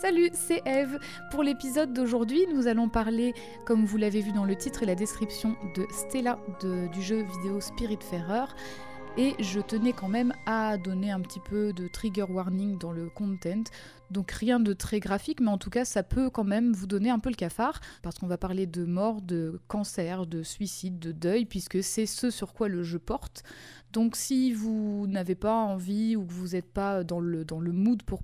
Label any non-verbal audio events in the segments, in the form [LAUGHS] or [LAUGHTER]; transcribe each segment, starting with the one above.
Salut, c'est Eve. Pour l'épisode d'aujourd'hui, nous allons parler, comme vous l'avez vu dans le titre et la description, de Stella du jeu vidéo Spiritfarer. Et je tenais quand même à donner un petit peu de trigger warning dans le content. Donc rien de très graphique, mais en tout cas ça peut quand même vous donner un peu le cafard, parce qu'on va parler de mort, de cancer, de suicide, de deuil, puisque c'est ce sur quoi le jeu porte. Donc si vous n'avez pas envie ou que vous n'êtes pas dans le, dans le mood pour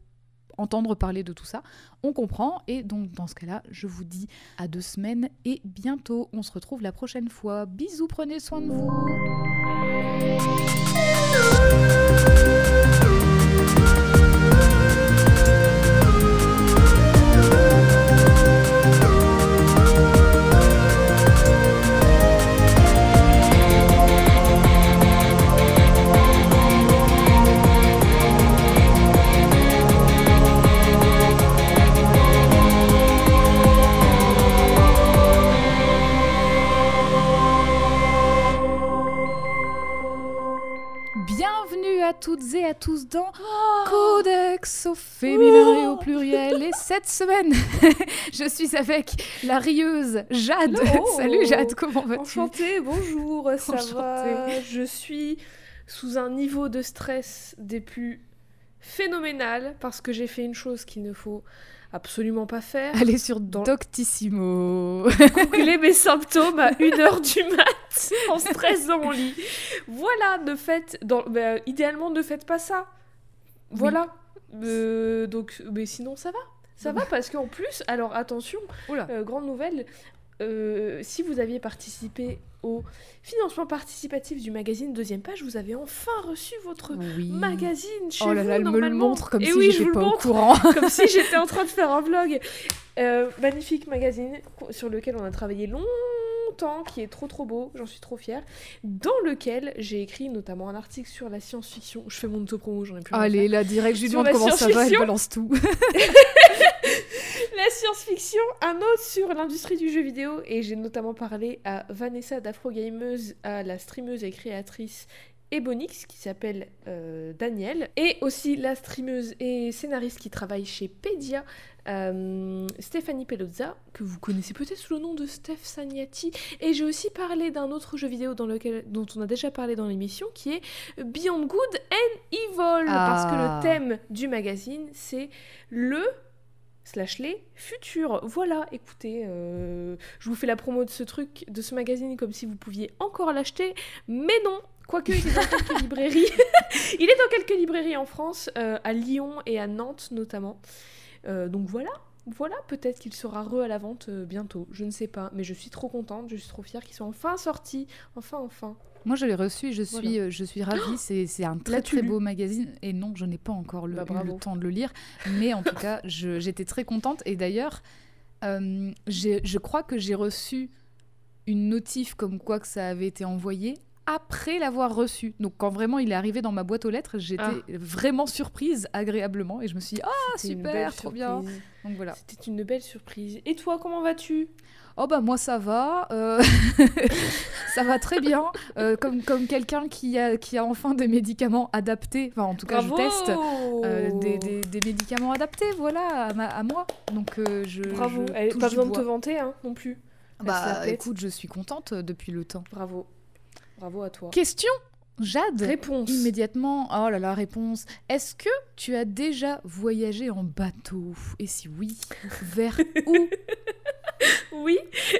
entendre parler de tout ça, on comprend. Et donc dans ce cas-là, je vous dis à deux semaines et bientôt. On se retrouve la prochaine fois. Bisous, prenez soin de vous. Toutes et à tous dans Codex au féminin et au pluriel. Et [LAUGHS] cette semaine, [LAUGHS] je suis avec la rieuse Jade. [LAUGHS] Salut Jade, comment vas-tu? Enchantée, bonjour, ça va? Je suis sous un niveau de stress des plus phénoménal parce que j'ai fait une chose qu'il ne faut absolument pas faire. [LAUGHS] Allez sur Doctissimo. Googler mes symptômes à 1h du mat [LAUGHS] en stress dans mon lit. Voilà, ne faites, dans, bah, idéalement ne faites pas ça. Voilà. Euh, donc, mais sinon ça va. Ça va parce qu'en plus, alors attention, euh, grande nouvelle, euh, si vous aviez participé au financement participatif du magazine Deuxième Page, vous avez enfin reçu votre magazine chez oh là là, elle me le montre comme Et si oui, j'étais pas au courant. [LAUGHS] comme si j'étais en train de faire un vlog. Euh, magnifique magazine sur lequel on a travaillé longtemps, qui est trop trop beau, j'en suis trop fière, dans lequel j'ai écrit notamment un article sur la science-fiction. Je fais mon auto-promo, j'en ai plus Allez, là, direct, je lui demande comment ça va, elle balance tout. [LAUGHS] science-fiction, un autre sur l'industrie du jeu vidéo, et j'ai notamment parlé à Vanessa d'Afrogameuse, à la streameuse et créatrice Ebonix qui s'appelle euh, Daniel. Et aussi la streameuse et scénariste qui travaille chez Pedia euh, Stéphanie Pelozza que vous connaissez peut-être sous le nom de Steph Sagnati. Et j'ai aussi parlé d'un autre jeu vidéo dans lequel, dont on a déjà parlé dans l'émission qui est Beyond Good and Evil. Parce que le ah. thème du magazine c'est le slash les futurs. Voilà, écoutez, euh, je vous fais la promo de ce truc, de ce magazine, comme si vous pouviez encore l'acheter, mais non, Quoique, il est dans quelques [LAUGHS] librairies. [LAUGHS] il est dans quelques librairies en France, euh, à Lyon et à Nantes notamment. Euh, donc voilà, voilà, peut-être qu'il sera re à la vente bientôt. Je ne sais pas, mais je suis trop contente, je suis trop fière qu'ils soient enfin sortis. Enfin, enfin. Moi, je l'ai reçu je suis, euh, je suis ravie. [GASPS] C'est un très très beau magazine. Et non, je n'ai pas encore le, bah, le, temps de le lire. Mais en tout [LAUGHS] cas, j'étais très contente. Et d'ailleurs, euh, je crois que j'ai reçu une notif comme quoi que ça avait été envoyé après l'avoir reçu. Donc quand vraiment il est arrivé dans ma boîte aux lettres, j'étais ah. vraiment surprise agréablement et je me suis dit ah super, trop bien. Donc voilà. C'était une belle surprise. Et toi, comment vas-tu? Oh bah moi ça va, euh, [LAUGHS] ça va très bien. Euh, comme comme quelqu'un qui a, qui a enfin des médicaments adaptés, enfin en tout cas je teste euh, des, des, des, médicaments adaptés, voilà, à, à moi. Donc je. Bravo, je pas besoin de te vanter hein, non plus. Bah écoute, je suis contente depuis le temps. Bravo, bravo à toi. Question Jade Réponse. Immédiatement. Oh là là, réponse. Est-ce que tu as déjà voyagé en bateau? Et si oui, vers où? [LAUGHS] Oui,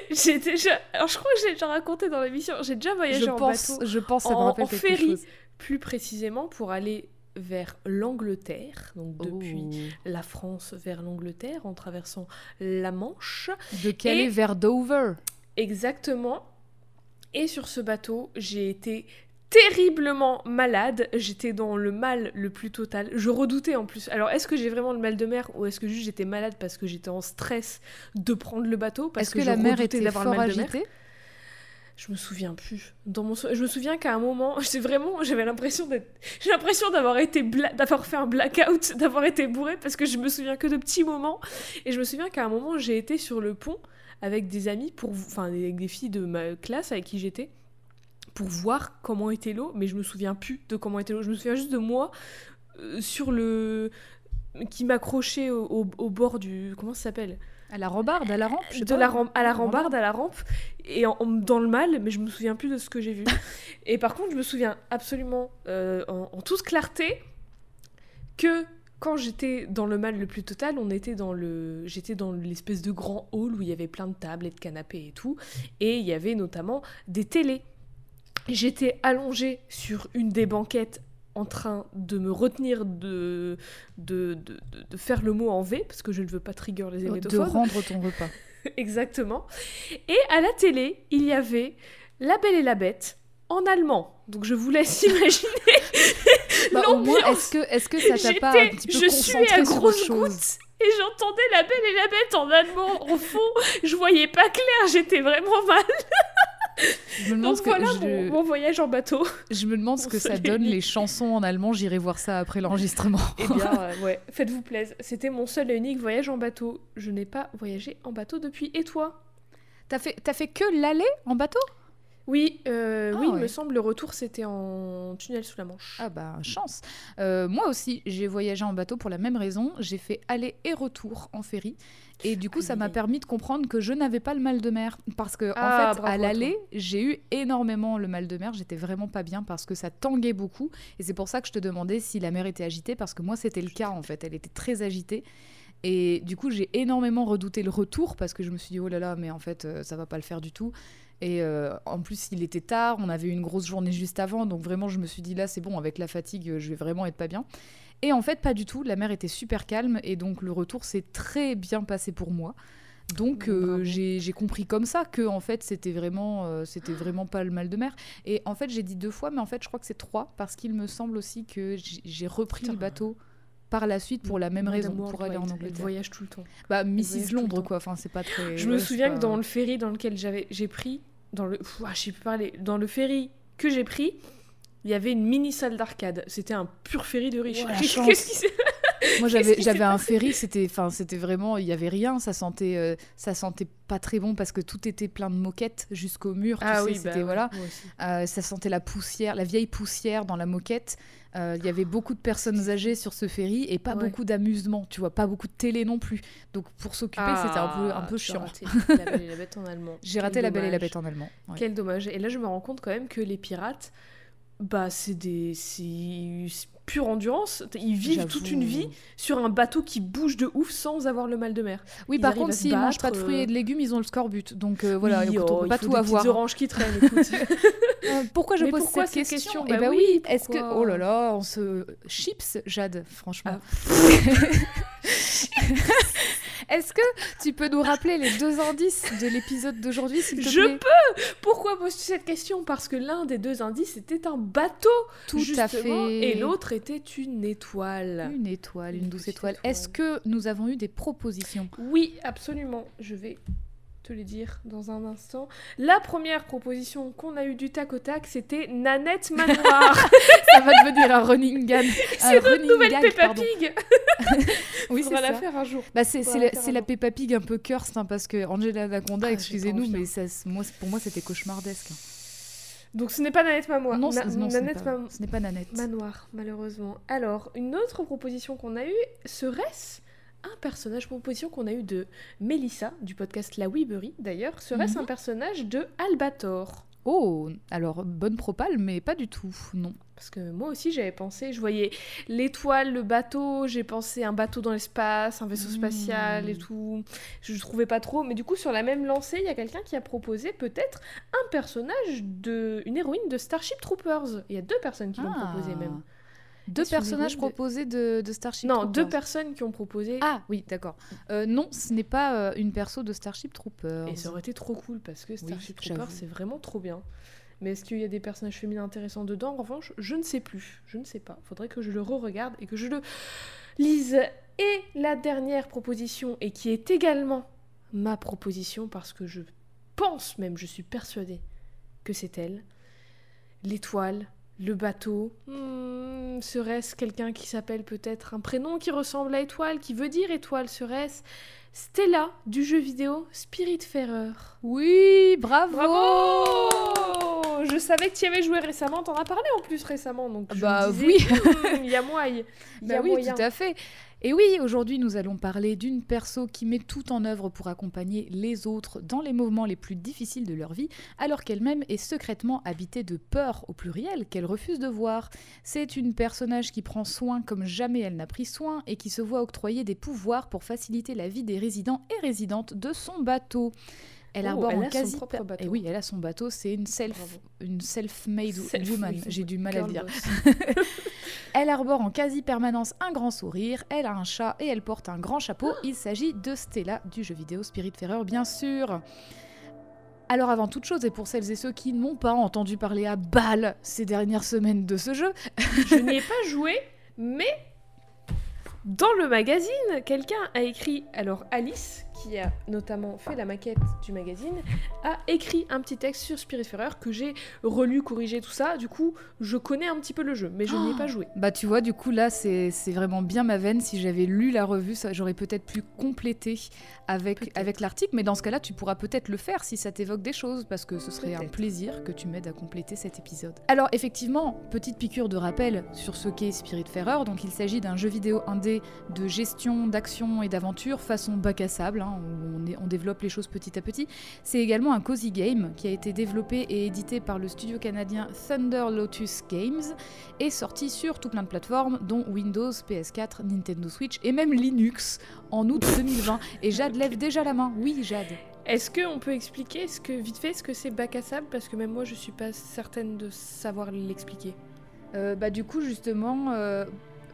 j'ai déjà. Alors, je crois que j'ai déjà raconté dans l'émission. J'ai déjà voyagé en bateau. Je pense, ça en, en ferry, plus précisément pour aller vers l'Angleterre, donc oh. depuis la France vers l'Angleterre, en traversant la Manche. De Calais vers Dover. Exactement. Et sur ce bateau, j'ai été terriblement malade. J'étais dans le mal le plus total. Je redoutais en plus. Alors, est-ce que j'ai vraiment le mal de mer ou est-ce que juste j'étais malade parce que j'étais en stress de prendre le bateau Est-ce que, la mer était fort agitée? Je me souviens plus. Dans mon je me souviens qu'à un moment, [LAUGHS] c'est vraiment, j'avais l'impression d'être, j'ai l'impression d'avoir été d'avoir fait un blackout, [LAUGHS] d'avoir été bourré parce que je me souviens que de petits moments. Et je me souviens qu'à un moment, j'ai été sur le pont avec des amis pour, enfin, avec des filles de ma classe avec qui j'étais pour voir comment était l'eau, mais je me souviens plus de comment était l'eau. Je me souviens juste de moi euh, sur le qui m'accrochait au, au- au bord du. Comment ça s'appelle? À la rambarde, à la rampe, je sais de pas. la ram- à la Rambarde. rambarde, à la rampe, et en- en- dans le mal, mais je me souviens plus de ce que j'ai vu. [LAUGHS] et par contre, je me souviens absolument, euh, en, en toute clarté, que quand j'étais dans le mal le plus total, on était dans le, j'étais dans l'espèce de grand hall où il y avait plein de tables et de canapés et tout, et il y avait notamment des télés. J'étais allongée sur une des banquettes en train de me retenir de, de, de, de- de faire le mot en V, parce que je ne veux pas trigger les De hémétophobes. rendre ton repas. [LAUGHS] Exactement. Et à la télé, il y avait La Belle et la Bête en allemand. Donc je vous laisse [LAUGHS] imaginer. Bah, au moins, est-ce que, est-ce que ça t'a pas un petit peu je suis à grosses gouttes et j'entendais La Belle et la Bête en allemand au fond. Je voyais pas clair, j'étais vraiment mal. Je me demande Donc ce que, voilà je, mon, mon voyage en bateau. je me demande ce que ça donne les chansons en allemand. J'irai voir ça après l'enregistrement. Eh bien, [LAUGHS] euh, ouais, faites-vous plaisir. C'était mon seul et unique voyage en bateau. Je n'ai pas voyagé en bateau depuis. Et toi? T'as fait, t'as fait que l'aller en bateau? Oui, euh, Ah oui, il me semble le retour c'était en tunnel sous la Manche. Ah bah chance. Euh, moi aussi, j'ai voyagé en bateau pour la même raison. J'ai fait aller et retour en ferry. Et du coup, ça m'a permis de comprendre que je n'avais pas le mal de mer. Parce que, Ah, en fait, bravo à l'aller, j'ai eu énormément le mal de mer. J'étais vraiment pas bien parce que ça tanguait beaucoup. Et c'est pour ça que je te demandais si la mer était agitée. Parce que moi, c'était le cas, en fait. Elle était très agitée. Et du coup, j'ai énormément redouté le retour parce que je me suis dit, oh là là, mais en fait, euh, ça va pas le faire du tout. Et euh, en plus, il était tard, on avait eu une grosse journée juste avant, donc vraiment, je me suis dit, là, c'est bon, avec la fatigue, je vais vraiment être pas bien. Et en fait, pas du tout, la mer était super calme, et donc le retour s'est très bien passé pour moi. Donc euh, j'ai compris comme ça que en fait c'était vraiment euh, c'était vraiment pas le mal de mer et en fait j'ai dit deux fois mais en fait je crois que c'est trois parce qu'il me semble aussi que j'ai- j'ai repris Putain. le bateau par la suite pour la même raison pour aller en Angleterre voyage tout le temps. bah Mrs Londres quoi enfin c'est pas très Je me c'est souviens pas- que dans le ferry dans lequel j'avais j'ai pris dans le Pff, ah, je sais plus parler dans le ferry que j'ai pris il y avait une mini salle d'arcade. C'était un pur ferry de riches. Qu'est-ce [LAUGHS] qui Moi j'avais j'avais un ferry, c'était enfin c'était vraiment il y avait rien, ça sentait euh, ça sentait pas très bon parce que tout était plein de moquettes jusqu'au mur, Ah oui, c'était bah voilà. Euh, ça sentait la poussière, la vieille poussière dans la moquette. Euh, Il y avait beaucoup de personnes âgées sur ce ferry et pas Ouais. beaucoup d'amusement, tu vois, pas beaucoup de télé non plus. Donc pour s'occuper, c'était un peu un Ah, chiant. raté La Belle et la Bête en allemand. [LAUGHS] J'ai raté La Belle et la. Bête en allemand. ouais. Quel dommage. Et là, je me rends compte quand même que les pirates, bah, c'est des. Pure endurance. Ils vivent toute une vie sur un bateau qui bouge de ouf sans avoir le mal de mer. Oui, Ils par contre, s'ils mangent pas de fruits euh. et de légumes, ils ont le scorbut. Donc euh, voilà, Oui, écoute, on oh, peut pas tout des avoir. petites oranges qui traînent, écoute. [LAUGHS] Euh, pourquoi je Mais pose pourquoi cette cette question, question Eh Bah ben oui, est-ce que oh là là, on se chips, Jade, franchement. [LAUGHS] est-ce que tu peux nous rappeler les deux indices de l'épisode d'aujourd'hui, s'il te Je plaît? Pourquoi poses-tu cette question? Parce que l'un des deux indices était un bateau, Tout justement, à fait. et l'autre était une étoile. Une étoile, une, Une douce étoile. Est-ce que nous avons eu des propositions? Oui, absolument. Je vais te les dire dans un instant. La première proposition qu'on a eue du tac au tac, c'était Nanette Manoir. [LAUGHS] Ça va devenir un running gag. [LAUGHS] c'est notre nouvelle gag, Peppa pardon. Pig. [LAUGHS] Oui, c'est la faire un jour. Bah, c'est la la. Peppa Pig un peu cursed, hein, parce que Angela Anaconda, Ah, excusez-nous, pas mais ça, moi, pour moi c'était cauchemardesque. Donc ce n'est pas Nanette Manoir. non, Na- non, ce n'est Nanette pas, ce n'est pas Nanette. Manoir, malheureusement. Alors, une autre proposition qu'on a eue serait-ce un personnage, proposition qu'on a eue de Mélissa, du podcast La Weebery d'ailleurs, serait-ce Mhm. un personnage de Albator? Oh, alors bonne propale, mais pas du tout, non. Parce que moi aussi j'avais pensé, je voyais l'étoile, le bateau, j'ai pensé un bateau dans l'espace, un vaisseau spatial et tout. Je ne trouvais pas trop, mais du coup sur la même lancée, il y a quelqu'un qui a proposé peut-être un personnage de, une héroïne de Starship Troopers. Il y a deux personnes qui l'ont proposé même. Deux personnages de- proposés de, de Starship Non, Troopers. deux personnes qui ont proposé. Ah oui, d'accord. Euh, non, ce n'est pas euh, une perso de Starship Troopers. Et ça aurait été trop cool parce que Starship j'avoue. Troopers c'est vraiment trop bien. Mais est-ce qu'il y a des personnages féminins intéressants dedans? En revanche, je ne sais plus. Je ne sais pas. Faudrait que je le re-regarde et que je le lise. Et la dernière proposition, et qui est également ma proposition parce que je pense même, je suis persuadée que c'est elle. L'étoile, le bateau. Hmm, serait-ce quelqu'un qui s'appelle peut-être un prénom qui ressemble à étoile, qui veut dire étoile Serait-ce Stella du jeu vidéo Spiritfarer Oui, bravo, Bravo Je savais que tu y avais joué récemment, t'en as parlé en plus récemment, donc je Bah me disais, oui. Hmm, il y a moyen. [LAUGHS] Y Bah a oui, moyen. tout à fait. Et oui, aujourd'hui nous allons parler d'une perso qui met tout en œuvre pour accompagner les autres dans les moments les plus difficiles de leur vie, alors qu'elle-même est secrètement habitée de peur au pluriel qu'elle refuse de voir. C'est une personnage qui prend soin comme jamais elle n'a pris soin et qui se voit octroyer des pouvoirs pour faciliter la vie des résidents et résidentes de son bateau. Elle Oh, arbore elle en a son quasi propre bateau. Et oui, elle a son bateau, c'est une self Bravo. une self-made Self-made woman. J'ai du mal à le dire. [LAUGHS] Elle arbore en quasi-permanence un grand sourire, elle a un chat et elle porte un grand chapeau. Il s'agit de Stella du jeu vidéo Spiritfarer, bien sûr. Alors avant toute chose, et pour celles et ceux qui n'ont pas entendu parler à balle ces dernières semaines de ce jeu, Je n'y ai pas joué, mais dans le magazine, quelqu'un a écrit, alors Alice, qui a notamment fait la maquette du magazine, a écrit un petit texte sur Spiritfarer que j'ai relu, corrigé, tout ça. Du coup, je connais un petit peu le jeu, mais je n'y ai Oh. pas joué. bah tu vois, du coup là c'est vraiment bien ma veine. Si j'avais lu la revue, j'aurais peut-être pu compléter avec, avec l'article, mais dans ce cas-là, tu pourras peut-être le faire si ça t'évoque des choses, parce que ce serait un plaisir que tu m'aides à compléter cet épisode. Alors effectivement, petite piqûre de rappel sur ce qu'est Spiritfarer, donc il s'agit d'un jeu vidéo indé de gestion, d'action et d'aventure façon bac à sable, hein, où on, est- on développe les choses petit à petit. C'est également un cozy game qui a été développé et édité par le studio canadien Thunder Lotus Games et sorti sur tout plein de plateformes dont Windows, PS4, Nintendo Switch et même Linux en août [LAUGHS] 2020. Et Jade lève déjà la main. Oui, Jade. Est-ce qu'on peut expliquer ce que, vite fait ce que c'est bac à sable? Parce que même moi, je suis pas certaine de savoir l'expliquer. Euh, bah du coup justement euh,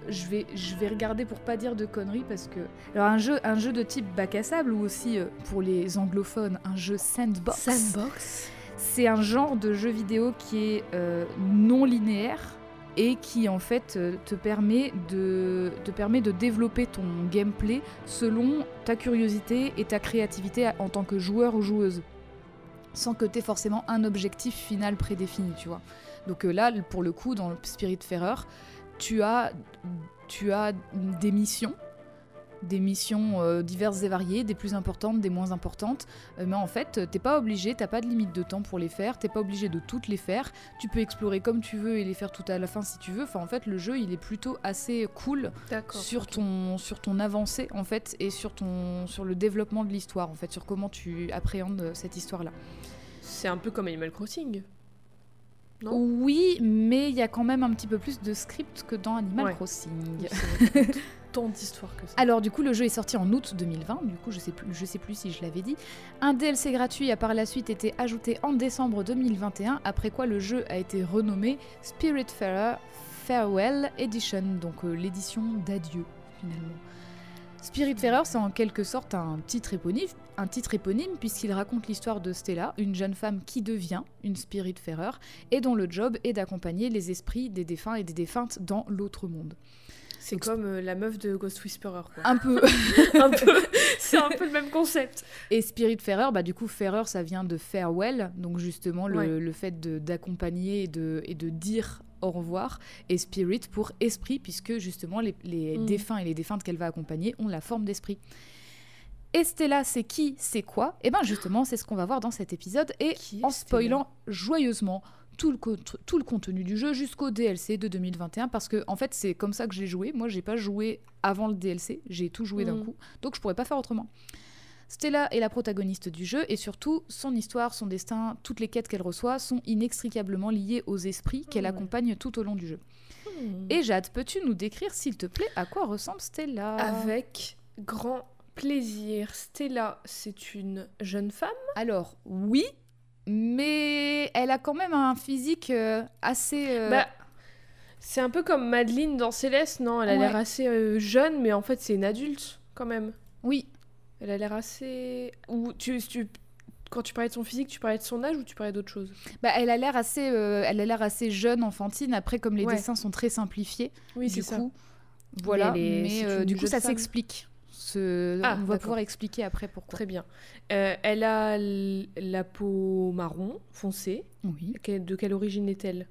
je vais je vais regarder pour pas dire de conneries parce que alors un jeu un jeu de type bac à sable ou aussi euh, pour les anglophones un jeu sandbox. Sandbox C'est un genre de jeu vidéo qui est euh, non linéaire et qui en fait euh, te permet de te permet de développer ton gameplay selon ta curiosité et ta créativité en tant que joueur ou joueuse sans que tu aies forcément un objectif final prédéfini, tu vois. Donc là, pour le coup, dans le Spiritfarer, tu as, tu as des missions, des missions euh, diverses et variées, des plus importantes, des moins importantes, euh, mais en fait, t'es pas obligé, t'as pas de limite de temps pour les faire, t'es pas obligé de toutes les faire, tu peux explorer comme tu veux et les faire tout à la fin si tu veux. Enfin, en fait, le jeu, il est plutôt assez cool sur ton sur ton avancée en fait et sur ton sur le développement de l'histoire en fait sur comment tu appréhendes euh, cette histoire là C'est un peu comme Animal Crossing. Non oui mais il y a quand même un petit peu plus de script que dans Animal Ouais. Crossing [LAUGHS] tant d'histoires que ça. alors du coup le jeu est sorti en août 2020 du coup je sais plus je sais plus si je l'avais dit un DLC gratuit a par la suite été ajouté en décembre 2021 après quoi le jeu a été renommé Spiritfarer Farewell Edition donc euh, l'édition d'adieu finalement Spiritfarer, c'est en quelque sorte un titre éponyme, un titre éponyme puisqu'il raconte l'histoire de Stella, une jeune femme qui devient une Spiritfarer et dont le job est d'accompagner les esprits des défunts et des défuntes dans l'autre monde. C'est comme euh, la meuf de Ghost Whisperer, quoi. Un peu. [LAUGHS] un peu. [LAUGHS] C'est un peu le même concept. Et Spiritfarer, bah du coup, Farer, ça vient de farewell, donc justement le, Ouais. le fait d'accompagner et de, et de dire au revoir, et Spirit pour esprit, puisque justement les, les Mm. défunts et les défuntes qu'elle va accompagner ont la forme d'esprit. Et Stella, c'est qui, c'est quoi? Et bien justement, c'est ce qu'on va voir dans cet épisode, et Qui en spoilant joyeusement tout le, tout le contenu du jeu jusqu'au DLC de 2021, parce que en fait c'est comme ça que j'ai joué. Moi, j'ai pas joué avant le DLC, j'ai tout joué d'un Mm. coup, donc je pourrais pas faire autrement. Stella est la protagoniste du jeu et surtout son histoire, son destin, toutes les quêtes qu'elle reçoit sont inextricablement liées aux esprits qu'elle Ouais. accompagne tout au long du jeu. Hmm. Et Jade, peux-tu nous décrire s'il te plaît à quoi ressemble Stella? Avec grand plaisir. Stella, c'est une jeune femme? Alors oui, mais elle a quand même un physique euh, assez... euh, Bah, c'est un peu comme Madeline dans Céleste, non? Elle a Ouais. l'air assez euh, jeune, mais en fait, c'est une adulte quand même. oui, Elle a l'air assez. Ou tu, tu- quand tu parlais de son physique, tu parlais de son âge ou tu parlais d'autre chose? Bah, elle a l'air assez, euh, elle a l'air assez jeune, enfantine. Après, comme les Ouais. dessins sont très simplifiés, Oui, du ça. coup, voilà. Mais c'est euh, du coup, ça s'explique. Ce... Ah, On va pouvoir expliquer après pourquoi. Très bien. Euh, elle a la peau marron foncée. Oui. De quelle origine est-elle?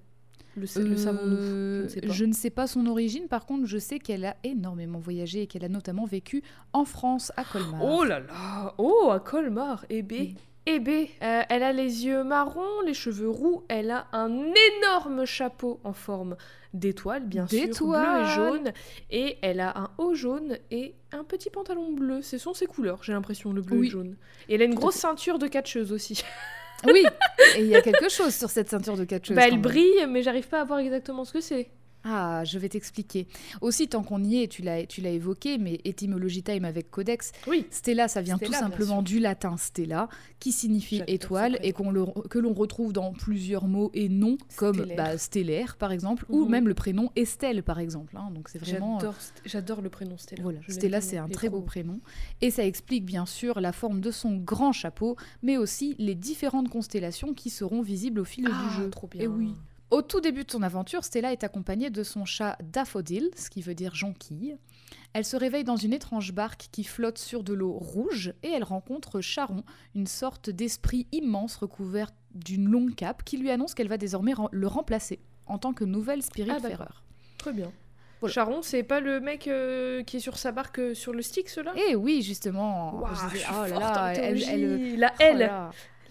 Le, sa- le savons-nous? Euh, Je ne sais pas. je ne sais pas son origine, par contre, je sais qu'elle a énormément voyagé et qu'elle a notamment vécu en France, à Colmar. Oh là là! Oh, à Colmar. Eh ben, Et- Et B, euh, elle a les yeux marrons, les cheveux roux, elle a un énorme chapeau en forme d'étoile, bien sûr, bleu et jaune, et elle a un haut jaune et un petit pantalon bleu. Ce sont ses couleurs, j'ai l'impression, le bleu et le jaune. Et elle a une Tout grosse ceinture de catcheuse aussi. [LAUGHS] Oui, et il y a quelque chose sur cette ceinture de catcheuse. bah, elle brille, mais j'arrive pas à voir exactement ce que c'est. Ah, je vais t'expliquer. Aussi, tant qu'on y est, tu l'as, tu l'as évoqué, mais étymologie time avec Codex, Oui. Stella, ça vient Stella, tout simplement du latin stella, qui signifie étoile et qu'on le, que l'on retrouve dans plusieurs mots et noms, comme Stellaire. bah, stellaire, par exemple, ou Mhm. même le prénom Estelle, par exemple. hein. donc c'est vraiment. J'adore, j'adore le prénom Stella. Voilà, Stella, c'est un très beau prénom. Et ça explique bien sûr la forme de son grand chapeau, mais aussi les différentes constellations qui seront visibles au fil Ah, du jeu. trop bien. Et oui. Au tout début de son aventure, Stella est accompagnée de son chat Daffodil, ce qui veut dire jonquille. Elle se réveille dans une étrange barque qui flotte sur de l'eau rouge et elle rencontre Charon, une sorte d'esprit immense recouvert d'une longue cape qui lui annonce qu'elle va désormais le remplacer en tant que nouvelle Spirit Ah. Farer. Très bien. Voilà. Charon, c'est pas le mec euh, qui est sur sa barque euh, sur le stick, cela Et oui, justement, je je suis oh là là, elle- La oh L.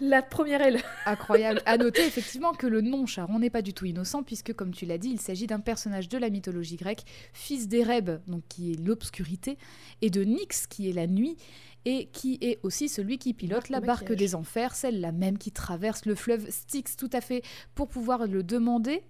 la première L. [LAUGHS] Incroyable. À noter effectivement que le nom Charon n'est pas du tout innocent, puisque, comme tu l'as dit, il s'agit d'un personnage de la mythologie grecque, fils d'Ereb, donc qui est l'obscurité, et de Nyx, qui est la nuit, et qui est aussi celui qui pilote la barque maquillage. des enfers, celle-là même qui traverse le fleuve Styx, tout à fait, pour pouvoir le demander.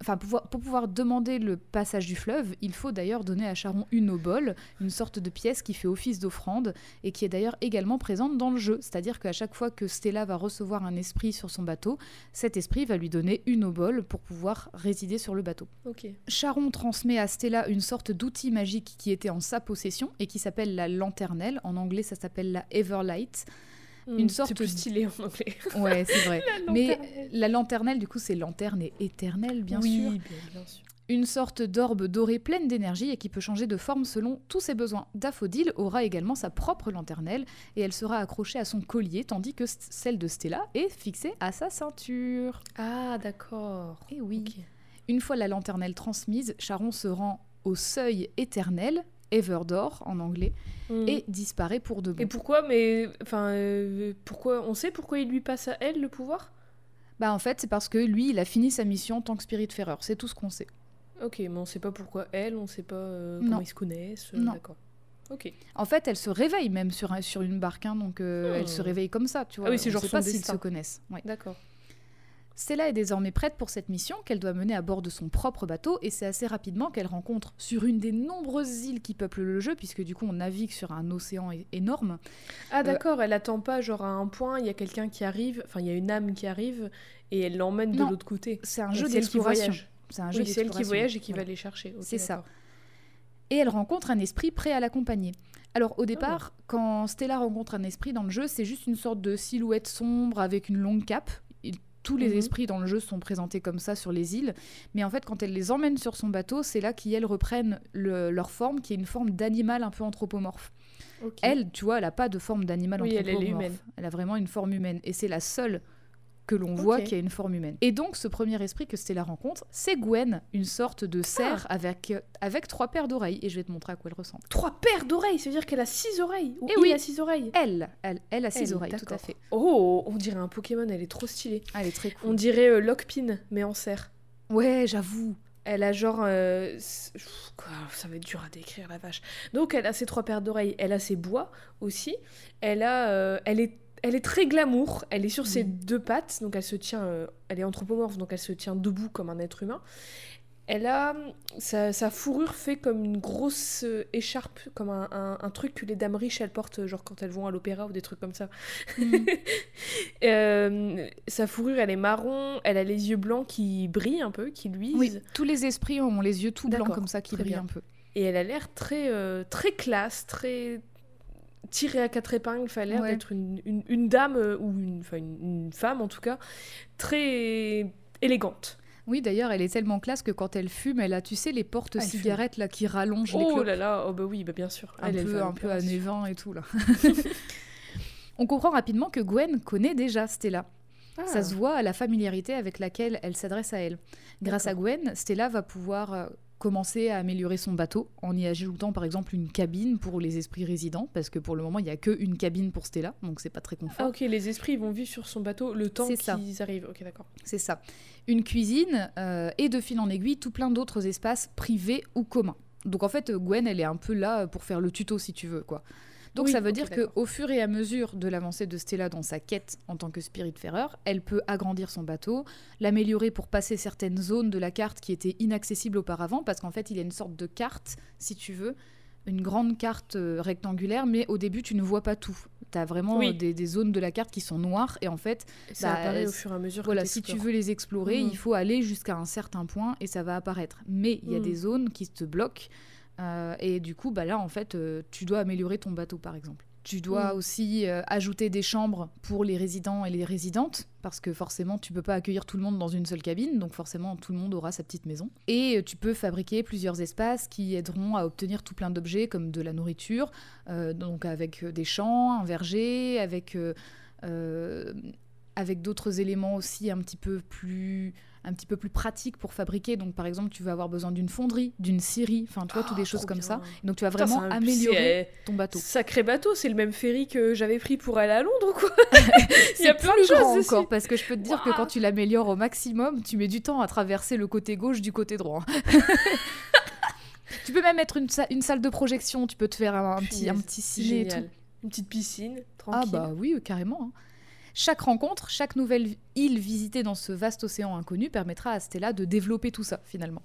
Enfin, pour pouvoir demander le passage du fleuve, il faut d'ailleurs donner à Charon une obole, une sorte de pièce qui fait office d'offrande et qui est d'ailleurs également présente dans le jeu. C'est-à-dire qu'à chaque fois que Stella va recevoir un esprit sur son bateau, cet esprit va lui donner une obole pour pouvoir résider sur le bateau. Ok. Charon transmet à Stella une sorte d'outil magique qui était en sa possession et qui s'appelle la lanternelle. En anglais, ça s'appelle la Everlight. Une Hmm, sorte C'est plus de- stylé en anglais. [LAUGHS] Ouais, c'est vrai. [LAUGHS] Mais la lanternelle, du coup, c'est lanterne et éternelle, bien oui, sûr. bien, bien sûr. Une sorte d'orbe dorée pleine d'énergie et qui peut changer de forme selon tous ses besoins. Daffodil aura également sa propre lanternelle et elle sera accrochée à son collier tandis que celle de Stella est fixée à sa ceinture. Ah, d'accord. Et oui. Ok. Une fois la lanternelle transmise, Charon se rend au seuil éternel, Everdor en anglais, Hmm. et disparaît pour de bon. Et pourquoi Mais enfin, euh, pourquoi On sait pourquoi il lui passe à elle le pouvoir? Bah en fait, c'est parce que lui, il a fini sa mission en tant que Spiritfarer, c'est tout ce qu'on sait. Ok, mais on sait pas pourquoi elle, on sait pas euh, Non. comment ils se connaissent. euh, Non. D'accord. Ok. En fait, elle se réveille même sur, un- sur une barque, hein, donc euh, Hmm. elle se réveille comme ça, tu vois. Ah oui, c'est genre pas s'ils se connaissent. Ouais. D'accord. Stella est désormais prête pour cette mission qu'elle doit mener à bord de son propre bateau et c'est assez rapidement qu'elle rencontre sur une des nombreuses îles qui peuplent le jeu puisque du coup on navigue sur un océan énorme. Ah d'accord, elle attend pas genre à un point, il y a quelqu'un qui arrive, enfin il y a une âme qui arrive et elle l'emmène de l'autre côté. C'est un jeu d'exploration. C'est un jeu Oui, c'est elle qui voyage et qui Voilà. va les chercher. C'est ça. Et elle rencontre un esprit prêt à l'accompagner. Alors au départ, quand Stella rencontre un esprit dans le jeu, c'est juste une sorte de silhouette sombre avec une longue cape. Tous les Mhm. esprits dans le jeu sont présentés comme ça sur les îles. Mais en fait, quand elle les emmène sur son bateau, c'est là qu'elles reprennent le- leur forme, qui est une forme d'animal un peu anthropomorphe. Elle, tu vois, elle n'a pas de forme d'animal Oui, elle, elle est anthropomorphe. humaine. Elle a vraiment une forme humaine. Et c'est la seule que l'on voit Ok. qui a une forme humaine. Et donc, ce premier esprit que Stella rencontre, c'est Gwen, une sorte de cerf Ah. avec, euh, avec trois paires d'oreilles. Et je vais te montrer à quoi elle ressemble. Trois paires d'oreilles, ça veut dire qu'elle a six oreilles. Ou Eh il oui. a six oreilles? Elle, elle, elle a six Elle, oreilles, tout à fait. Oh, on dirait un Pokémon, elle est trop stylée. Elle est très cool. On dirait euh, Lockpin, mais en cerf. Ouais, j'avoue. Elle a genre... euh, ça va être dur à décrire, la vache. Donc elle a ses trois paires d'oreilles, elle a ses bois aussi. Elle, a, euh, elle, est, elle est très glamour, elle est sur ses Oui. deux pattes, donc elle se tient... euh, elle est anthropomorphe, donc elle se tient debout comme un être humain. Elle a... Sa, sa fourrure fait comme une grosse euh, écharpe, comme un, un- un truc que les dames riches, elles portent, genre quand elles vont à l'opéra ou des trucs comme ça. Mm. [LAUGHS] Euh, sa fourrure, elle est marron, elle a les yeux blancs qui brillent un peu, qui luisent. oui, tous les esprits ont les yeux tout blancs comme ça qui brillent bien. un peu. Et elle a l'air très, très classe, très tirée à quatre épingles. A l'air Ouais. d'être une, une- une dame, euh, ou une, femme en tout cas, très élégante. Oui, d'ailleurs, elle est tellement classe que quand elle fume, elle a, tu sais, les portes Ah, fume. cigarettes là qui rallongent les Oh clopes. là là, oh bah oui, bah bien sûr. un Elle, peu, un peu l'opération. Névin et tout là. [LAUGHS] On comprend rapidement que Gwen connaît déjà Stella. Ah, Ça se voit à la familiarité avec laquelle elle s'adresse à elle. Grâce à Gwen, Stella va pouvoir euh, commencer à améliorer son bateau en y ajoutant par exemple une cabine pour les esprits résidents, parce que pour le moment il n'y a qu'une cabine pour Stella, donc c'est pas très confort. Ah ok, les esprits vont vivre sur son bateau le temps qu'ils arrivent. Ok, d'accord. C'est ça. Une cuisine euh, et de fil en aiguille tout plein d'autres espaces privés ou communs. Donc en fait Gwen elle est un peu là pour faire le tuto si tu veux quoi. Donc ça veut dire qu'au fur et à mesure de l'avancée de Stella dans sa quête en tant que Spiritfarer, elle peut agrandir son bateau, l'améliorer pour passer certaines zones de la carte qui étaient inaccessibles auparavant, parce qu'en fait il y a une sorte de carte, si tu veux, une grande carte euh, rectangulaire, mais au début tu ne vois pas tout. Tu as vraiment des, zones de la carte qui sont noires et en fait ça bah, apparaît au fur et à mesure. Voilà, si tu veux les explorer, mhm. il faut aller jusqu'à un certain point et ça va apparaître. Mais il y a mhm. des zones qui te bloquent euh, et du coup, bah là, en fait, euh, tu dois améliorer ton bateau, par exemple. Tu dois mm. aussi euh, ajouter des chambres pour les résidents et les résidentes, parce que forcément, tu peux pas accueillir tout le monde dans une seule cabine, donc forcément, tout le monde aura sa petite maison. Et tu peux fabriquer plusieurs espaces qui aideront à obtenir tout plein d'objets, comme de la nourriture, donc avec des champs, un verger, avec, avec d'autres éléments aussi un petit peu plus un petit peu plus pratique pour fabriquer. Donc, par exemple, tu vas avoir besoin d'une fonderie, d'une scierie, enfin, toi, toutes des ah, choses comme ça. donc, tu vas vraiment améliorer ton bateau. Sacré bateau, c'est le même ferry que j'avais pris pour aller à Londres, quoi. [LAUGHS] Il y a plein de choses encore, parce que je peux te dire que quand tu l'améliores au maximum, tu mets du temps à traverser le côté gauche du côté droit. [LAUGHS] tu peux même mettre une, une, salle de projection, tu peux te faire un, petit, un petit ciné et tout. Une petite piscine, tranquille. Ah bah oui, carrément. Hein. Chaque rencontre, chaque nouvelle île visitée dans ce vaste océan inconnu permettra à Stella de développer tout ça finalement.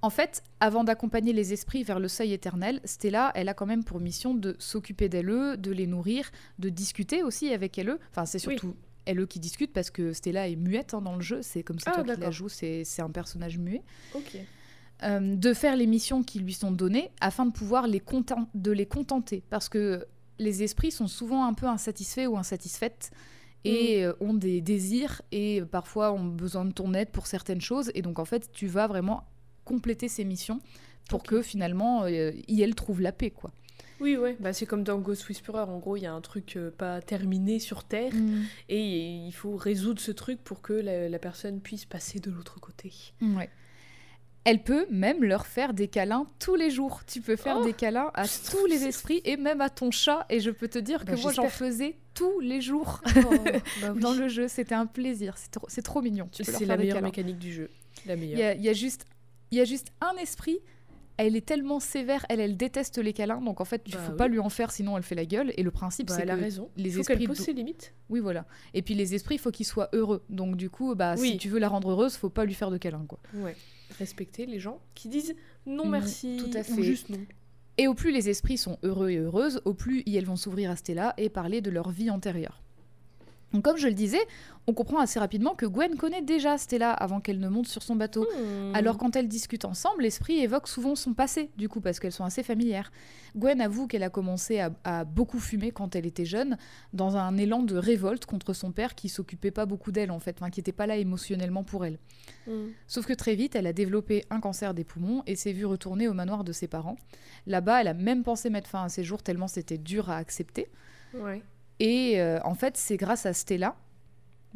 En fait, avant d'accompagner les esprits vers le seuil éternel, Stella, elle a quand même pour mission de s'occuper d'elle, de les nourrir, de discuter aussi avec elle. Enfin, c'est surtout elle qui discute parce que Stella est muette hein, dans le jeu. C'est comme ça ah, toi qui la joues, c'est un personnage muet. Euh, de faire les missions qui lui sont données afin de pouvoir les, de les contenter. Parce que les esprits sont souvent un peu insatisfaits ou insatisfaites et mm. euh, ont des désirs et parfois ont besoin de ton aide pour certaines choses. Et donc en fait, tu vas vraiment compléter ces missions pour que finalement, euh, IL trouve la paix, quoi. Oui, ouais, bah, c'est comme dans Ghost Whisperer, en gros, il y a un truc euh, pas terminé sur Terre, mm. et il faut résoudre ce truc pour que la, la personne puisse passer de l'autre côté. Ouais. Elle peut même leur faire des câlins tous les jours. Tu peux faire des oh. câlins à tous les esprits et même à ton chat. Et je peux te dire que bah, moi, j'en faisais tous les jours oh, bah [LAUGHS] dans le jeu. C'était un plaisir. C'est trop, mignon. C'est la meilleure mécanique du jeu. La meilleure. Il y, a, juste, il y a juste un esprit. Elle est tellement sévère, elle, elle déteste les câlins, donc en fait, il ne bah faut pas lui en faire, sinon elle fait la gueule. Et le principe, c'est que raison. les faut esprits pose ses limites. Oui, voilà. Et puis les esprits, il faut qu'ils soient heureux. Donc du coup, bah, si tu veux la rendre heureuse, faut pas lui faire de câlins, quoi. Ouais respecter les gens qui disent non mm, merci tout à fait. juste non. Et au plus les esprits sont heureux et heureuses, au plus elles vont s'ouvrir à Stella et parler de leur vie antérieure. Donc comme je le disais, on comprend assez rapidement que Gwen connaît déjà Stella avant qu'elle ne monte sur son bateau. Hmm. Alors quand elles discutent ensemble, l'esprit évoque souvent son passé, du coup, parce qu'elles sont assez familières. Gwen avoue qu'elle a commencé à, beaucoup fumer quand elle était jeune, dans un élan de révolte contre son père qui s'occupait pas beaucoup d'elle en fait, enfin, qui n'était pas là émotionnellement pour elle. Hmm. Sauf que très vite, elle a développé un cancer des poumons et s'est vue retourner au manoir de ses parents. Là-bas, elle a même pensé mettre fin à ses jours tellement c'était dur à accepter. Ouais. Et euh, en fait, c'est grâce à Stella,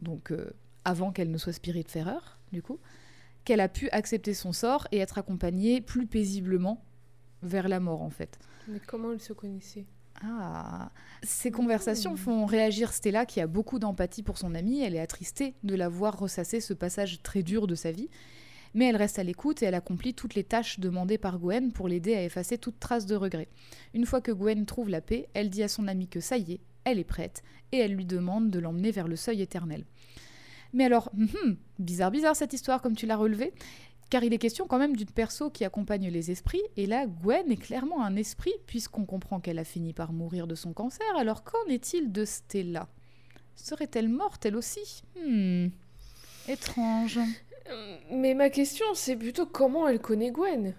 donc euh, avant qu'elle ne soit Spiritfarer, du coup, qu'elle a pu accepter son sort et être accompagnée plus paisiblement vers la mort, en fait. Mais comment elle se connaissait? Ah, ces conversations font réagir Stella qui a beaucoup d'empathie pour son amie. Elle est attristée de la voir ressasser ce passage très dur de sa vie. Mais elle reste à l'écoute et elle accomplit toutes les tâches demandées par Gwen pour l'aider à effacer toute trace de regret. Une fois que Gwen trouve la paix, elle dit à son amie que ça y est, elle est prête, et elle lui demande de l'emmener vers le seuil éternel. Mais alors, hmm, bizarre, bizarre cette histoire comme tu l'as relevé, car il est question quand même d'une perso qui accompagne les esprits, et là, Gwen est clairement un esprit, puisqu'on comprend qu'elle a fini par mourir de son cancer, alors qu'en est-il de Stella? Serait-elle morte elle aussi? Hmm. Étrange. Mais ma question, c'est plutôt comment elle connaît Gwen?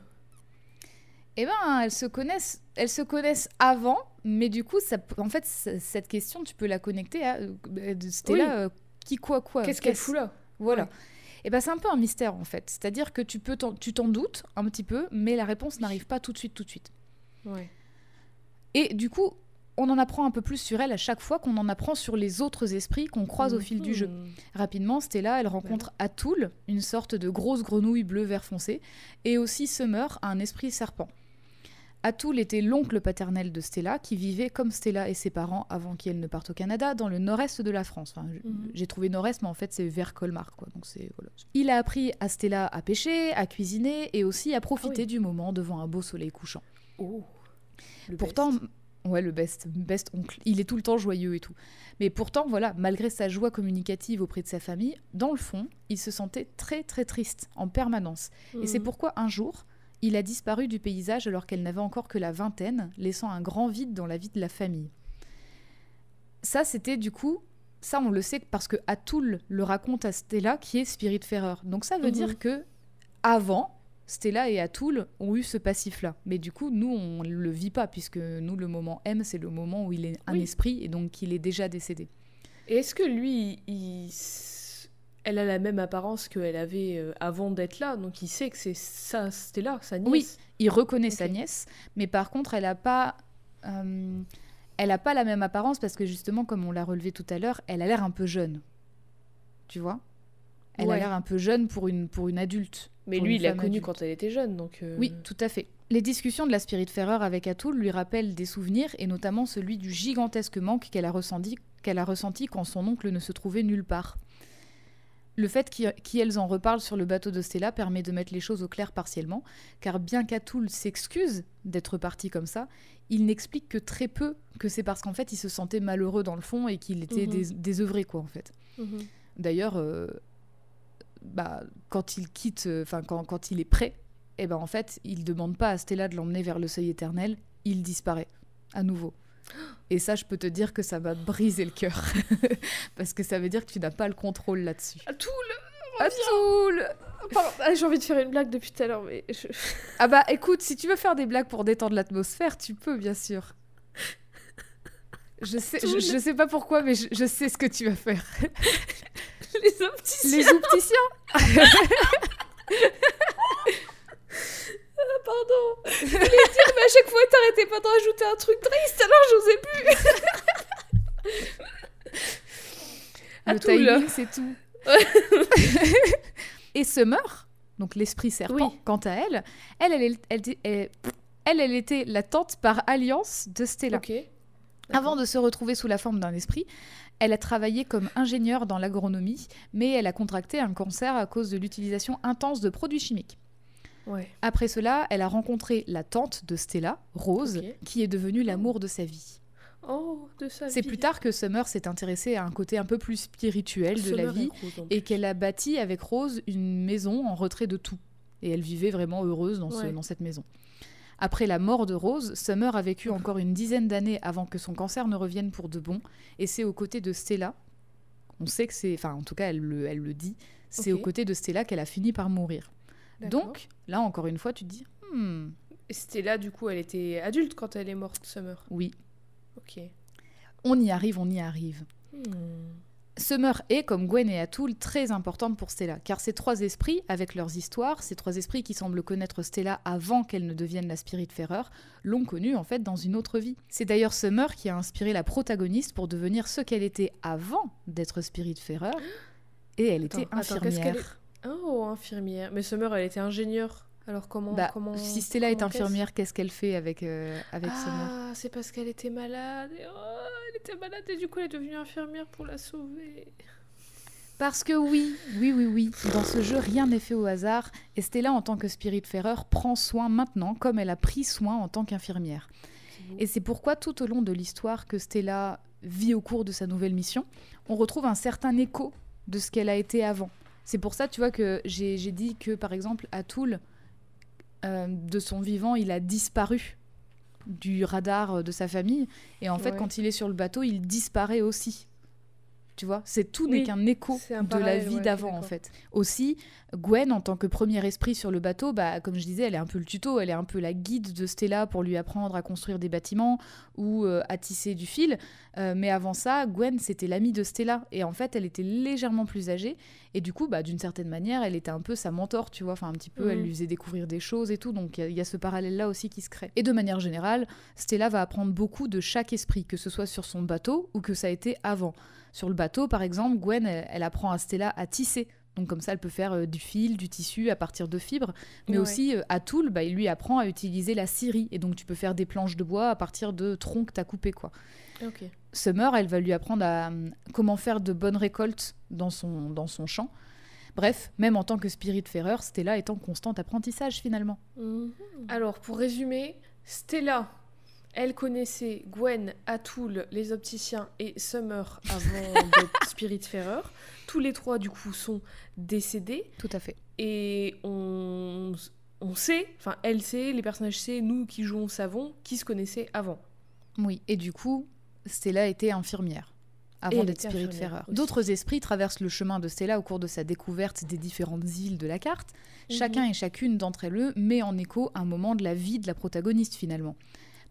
Eh ben, elles se connaissent, elles se connaissent avant, mais du coup, ça, en fait, cette question, tu peux la connecter à euh, c'était là euh, qui quoi quoi. Qu'est-ce qu'elle fout là? Voilà. Et eh ben, c'est un peu un mystère en fait. C'est-à-dire que tu peux, tu t'en doutes un petit peu, mais la réponse n'arrive pas tout de suite, tout de suite. Ouais. Et du coup, on en apprend un peu plus sur elle à chaque fois qu'on en apprend sur les autres esprits qu'on croise au fil du jeu. Mhm. Rapidement, Stella, elle rencontre Atul, une sorte de grosse grenouille bleu vert foncé, et aussi Summer, un esprit serpent. Atul était l'oncle paternel de Stella, qui vivait comme Stella et ses parents avant qu'elle ne parte au Canada, dans le nord-est de la France. Enfin, Mhm. J'ai trouvé nord-est, mais en fait c'est vers Colmar. Quoi. Donc voilà. Il a appris à Stella à pêcher, à cuisiner et aussi à profiter Ah oui. du moment devant un beau soleil couchant. Oh. Le Pourtant, best. ouais, le best, best oncle. Il est tout le temps joyeux et tout. Mais pourtant, voilà, malgré sa joie communicative auprès de sa famille, dans le fond, il se sentait très très triste en permanence. Et c'est Mhm. pourquoi un jour, il a disparu du paysage alors qu'elle n'avait encore que la vingtaine, laissant un grand vide dans la vie de la famille. Ça, c'était du coup, ça on le sait parce que Atul le raconte à Stella qui est Spiritfarer. Donc ça veut Mhm. dire que avant, Stella et Atul ont eu ce passif-là. Mais du coup, nous, on le vit pas puisque nous, le moment M, c'est le moment où il est un Oui. esprit et donc qu'il est déjà décédé. Et est-ce que lui, il... elle a la même apparence qu'elle avait euh, avant d'être là Donc il sait que c'est ça, c'était là, sa nièce Oui. Il reconnaît sa nièce, mais par contre, elle a pas, euh, elle a pas la même apparence parce que justement, comme on l'a relevé tout à l'heure, elle a l'air un peu jeune. Tu vois? Elle a l'air un peu jeune pour une pour une adulte. Mais lui, il l'a connue quand elle était jeune, donc... euh, Oui, tout à fait. Les discussions de la Spiritfarer avec Atul lui rappellent des souvenirs et notamment celui du gigantesque manque qu'elle a ressenti qu'elle a ressenti quand son oncle ne se trouvait nulle part. Le fait qu'elles en reparlent sur le bateau de Stella permet de mettre les choses au clair partiellement, car bien qu'Atul s'excuse d'être parti comme ça, il n'explique que très peu que c'est parce qu'en fait il se sentait malheureux dans le fond et qu'il était Mhm. dés- désœuvré quoi en fait. Mhm. D'ailleurs, euh, bah, quand il quitte, euh, enfin quand, quand il est prêt, et ben en fait, il demande pas à Stella de l'emmener vers le seuil éternel, il disparaît à nouveau. Et ça, je peux te dire que ça m'a brisé le cœur, [LAUGHS] parce que ça veut dire que tu n'as pas le contrôle là-dessus. Atul Atul Pardon, ah, J'ai envie de faire une blague depuis tout à l'heure, mais... je- [LAUGHS] Ah bah écoute, si tu veux faire des blagues pour détendre l'atmosphère, tu peux bien sûr. Je sais, je sais pas pourquoi, mais je, je sais ce que tu vas faire. [LAUGHS] Les opticiens Les opticiens Pardon Je voulais dire, mais à chaque fois, t'arrêtais pas de rajouter un truc triste, alors j'osais plus Le Atul. timing, c'est tout. Et Summer, donc l'esprit serpent, Oui. quant à elle, elle, elle, elle, elle, elle- était la tante par alliance de Stella. Avant de se retrouver sous la forme d'un esprit, elle a travaillé comme ingénieure dans l'agronomie, mais elle a contracté un cancer à cause de l'utilisation intense de produits chimiques. Ouais. Après cela, elle a rencontré la tante de Stella, Rose, qui est devenue l'amour de sa vie. Oh, de sa C'est plus tard que Summer s'est intéressée à un côté un peu plus spirituel de la vie et qu'elle a bâti avec Rose une maison en retrait de tout. Et elle vivait vraiment heureuse dans, ce- dans cette maison. Après la mort de Rose, Summer a vécu encore une dizaine d'années avant que son cancer ne revienne pour de bon. Et c'est aux côtés de Stella, on sait que c'est, enfin en tout cas elle le, elle le dit, c'est aux côtés de Stella qu'elle a fini par mourir. Donc là encore une fois tu te dis, hmm, là, du coup, elle était adulte quand elle est morte, Summer? oui, Ok. on y arrive, on y arrive. Hmm. Summer est, comme Gwen et Atul, très importante pour Stella, car ces trois esprits, avec leurs histoires, ces trois esprits qui semblent connaître Stella avant qu'elle ne devienne la Spiritfarer, l'ont connue en fait dans une autre vie. C'est d'ailleurs Summer qui a inspiré la protagoniste pour devenir ce qu'elle était avant d'être Spiritfarer, et elle était Attends, infirmière. Oh, infirmière. Mais Summer, elle était ingénieure. Alors comment, Bah, comment si Stella est comment infirmière, qu'est-ce qu'elle fait avec, euh, avec Summer? Ah, c'est parce qu'elle était malade. Et, oh, elle était malade et du coup, elle est devenue infirmière pour la sauver. Parce que oui, oui, oui, oui, dans ce jeu, rien n'est fait au hasard, et Stella, en tant que Spiritfarer, prend soin maintenant, comme elle a pris soin en tant qu'infirmière. Et c'est pourquoi tout au long de l'histoire que Stella vit au cours de sa nouvelle mission, on retrouve un certain écho de ce qu'elle a été avant. C'est pour ça, tu vois, que j'ai dit que, par exemple, Atul, euh, de son vivant, il a disparu du radar de sa famille. Et en fait, Ouais. quand il est sur le bateau, il disparaît aussi. Tu vois, c'est tout n'est Oui, qu'un écho de la vie ouais, d'avant en fait. Aussi, Gwen en tant que premier esprit sur le bateau, bah comme je disais, elle est un peu le tuto, elle est un peu la guide de Stella pour lui apprendre à construire des bâtiments ou euh, à tisser du fil. Euh, mais avant ça, Gwen c'était l'amie de Stella et en fait, elle était légèrement plus âgée et du coup, bah d'une certaine manière, elle était un peu sa mentor, tu vois, enfin un petit peu, elle Mhm. lui faisait découvrir des choses et tout. Donc il y y, a ce parallèle là aussi qui se crée. Et de manière générale, Stella va apprendre beaucoup de chaque esprit, que ce soit sur son bateau ou que ça a été avant. Sur le bateau, par exemple, Gwen, elle, elle apprend à Stella à tisser. Donc comme ça, elle peut faire euh, du fil, du tissu à partir de fibres. Mais Ouais. aussi, euh, Atul, bah, il lui apprend à utiliser la scierie. Et donc tu peux faire des planches de bois à partir de troncs que tu as coupés. Quoi. Summer, elle va lui apprendre à, euh, comment faire de bonnes récoltes dans son, dans son champ. Bref, même en tant que spiritfarer, Stella est en constant apprentissage finalement. Alors, pour résumer, Stella, elle connaissait Gwen, Atul, les opticiens et Summer avant [LAUGHS] d'être Spiritfarer. Tous les trois, du coup, sont décédés. Tout à fait. Et on, on sait, enfin, elle sait, les personnages sait, nous qui jouons savons, qui se connaissaient avant. Oui, et du coup, Stella était infirmière avant d'être spiritfarer. aussi. D'autres esprits traversent le chemin de Stella au cours de sa découverte des différentes îles de la carte. Mhm. Chacun et chacune d'entre elles met en écho un moment de la vie de la protagoniste finalement.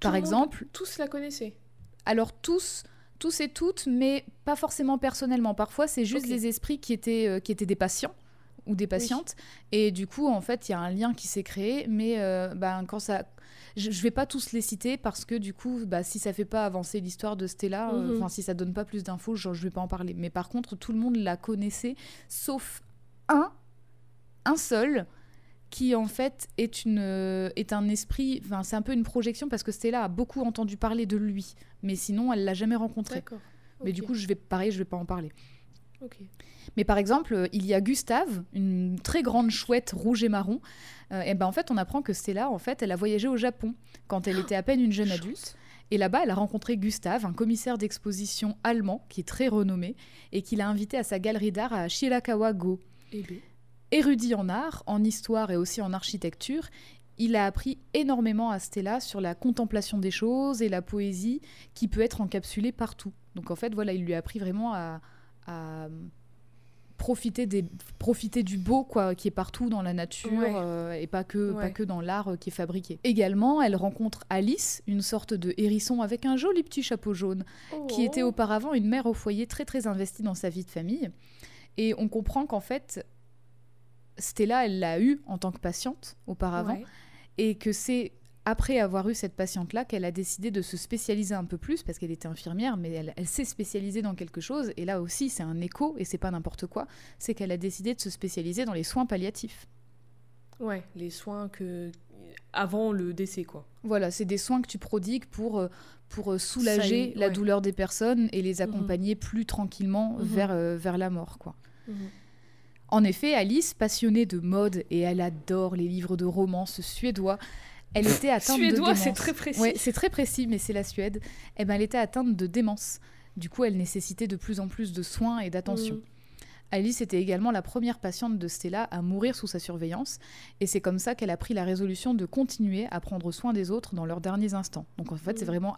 Tout Par exemple, Tous la connaissaient. alors tous, tous et toutes, mais pas forcément personnellement. Parfois, c'est juste Ok. des esprits qui étaient, euh, qui étaient des patients ou des patientes. Et du coup, en fait, il y a un lien qui s'est créé. Mais euh, ben, quand ça... Je vais pas tous les citer parce que du coup, bah, si ça fait pas avancer l'histoire de Stella, euh, Mhm. enfin si ça donne pas plus d'infos, je vais pas en parler. Mais par contre, tout le monde la connaissait, sauf un, un seul, qui en fait est, une, euh, est un esprit, enfin c'est un peu une projection parce que Stella a beaucoup entendu parler de lui, mais sinon elle l'a jamais rencontré. Mais du coup, je vais pareil, je vais pas en parler. Mais par exemple, euh, il y a Gustave, une très grande chouette rouge et marron. Euh, et ben en fait, on apprend que Stella, en fait, elle a voyagé au Japon quand elle était à peine une jeune Chance. [GASPS] adulte. Et là-bas, elle a rencontré Gustave, un commissaire d'exposition allemand qui est très renommé et qui l'a invité à sa galerie d'art à Shirakawa-go. Eh ben. Érudit en art, en histoire et aussi en architecture, il a appris énormément à Stella sur la contemplation des choses et la poésie qui peut être encapsulée partout. Donc en fait, voilà, il lui a appris vraiment à, à profiter, des, profiter du beau quoi, qui est partout dans la nature Ouais. euh, et pas que, pas que dans l'art euh, qui est fabriqué. Également, elle rencontre Alice, une sorte de hérisson avec un joli petit chapeau jaune qui était Oh. auparavant une mère au foyer très très investie dans sa vie de famille. Et on comprend qu'en fait, Stella, elle l'a eu en tant que patiente auparavant, Ouais. et que c'est après avoir eu cette patiente-là qu'elle a décidé de se spécialiser un peu plus, parce qu'elle était infirmière, mais elle, elle s'est spécialisée dans quelque chose, et là aussi c'est un écho, et c'est pas n'importe quoi, c'est qu'elle a décidé de se spécialiser dans les soins palliatifs. Ouais, les soins que avant le décès quoi. Voilà, c'est des soins que tu prodigues pour, euh, pour euh, soulager la ouais. douleur des personnes et les Mhm. accompagner plus tranquillement Mhm. vers, euh, vers la mort, quoi. En effet, Alice, passionnée de mode et elle adore les livres de romance suédois, elle était atteinte de Suédois, démence. c'est très précis. Ouais, c'est très précis, mais c'est la Suède. Eh ben, elle était atteinte de démence. Du coup, elle nécessitait de plus en plus de soins et d'attention. Mhm. Alice était également la première patiente de Stella à mourir sous sa surveillance, et c'est comme ça qu'elle a pris la résolution de continuer à prendre soin des autres dans leurs derniers instants. Donc en fait, c'est Mhm. vraiment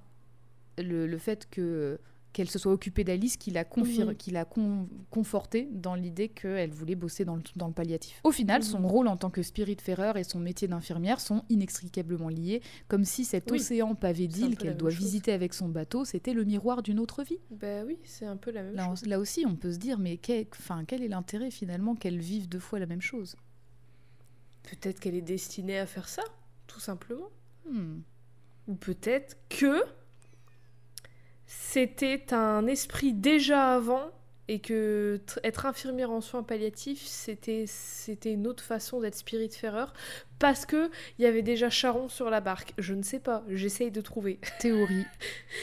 le, le fait que qu'elle se soit occupée d'Alice qui l'a confir- Mhm. qui l'a con- confortée dans l'idée qu'elle voulait bosser dans le, dans le palliatif. Au final, Mhm. son rôle en tant que spiritfarer et son métier d'infirmière sont inextricablement liés, comme si cet Oui, océan pavé d'îles qu'elle doit chose. visiter avec son bateau, c'était le miroir d'une autre vie. Bah oui, c'est un peu la même Là, chose. là aussi, on peut se dire, mais quel, enfin, quel est l'intérêt finalement qu'elle vive deux fois la même chose? Peut-être qu'elle est destinée à faire ça, tout simplement. Hmm. Ou peut-être que c'était un esprit déjà avant et que tr- être infirmière en soins palliatifs, c'était c'était une autre façon d'être spiritfarer parce que il y avait déjà Charon sur la barque. Je ne sais pas, j'essaye de trouver. [LAUGHS] Théorie.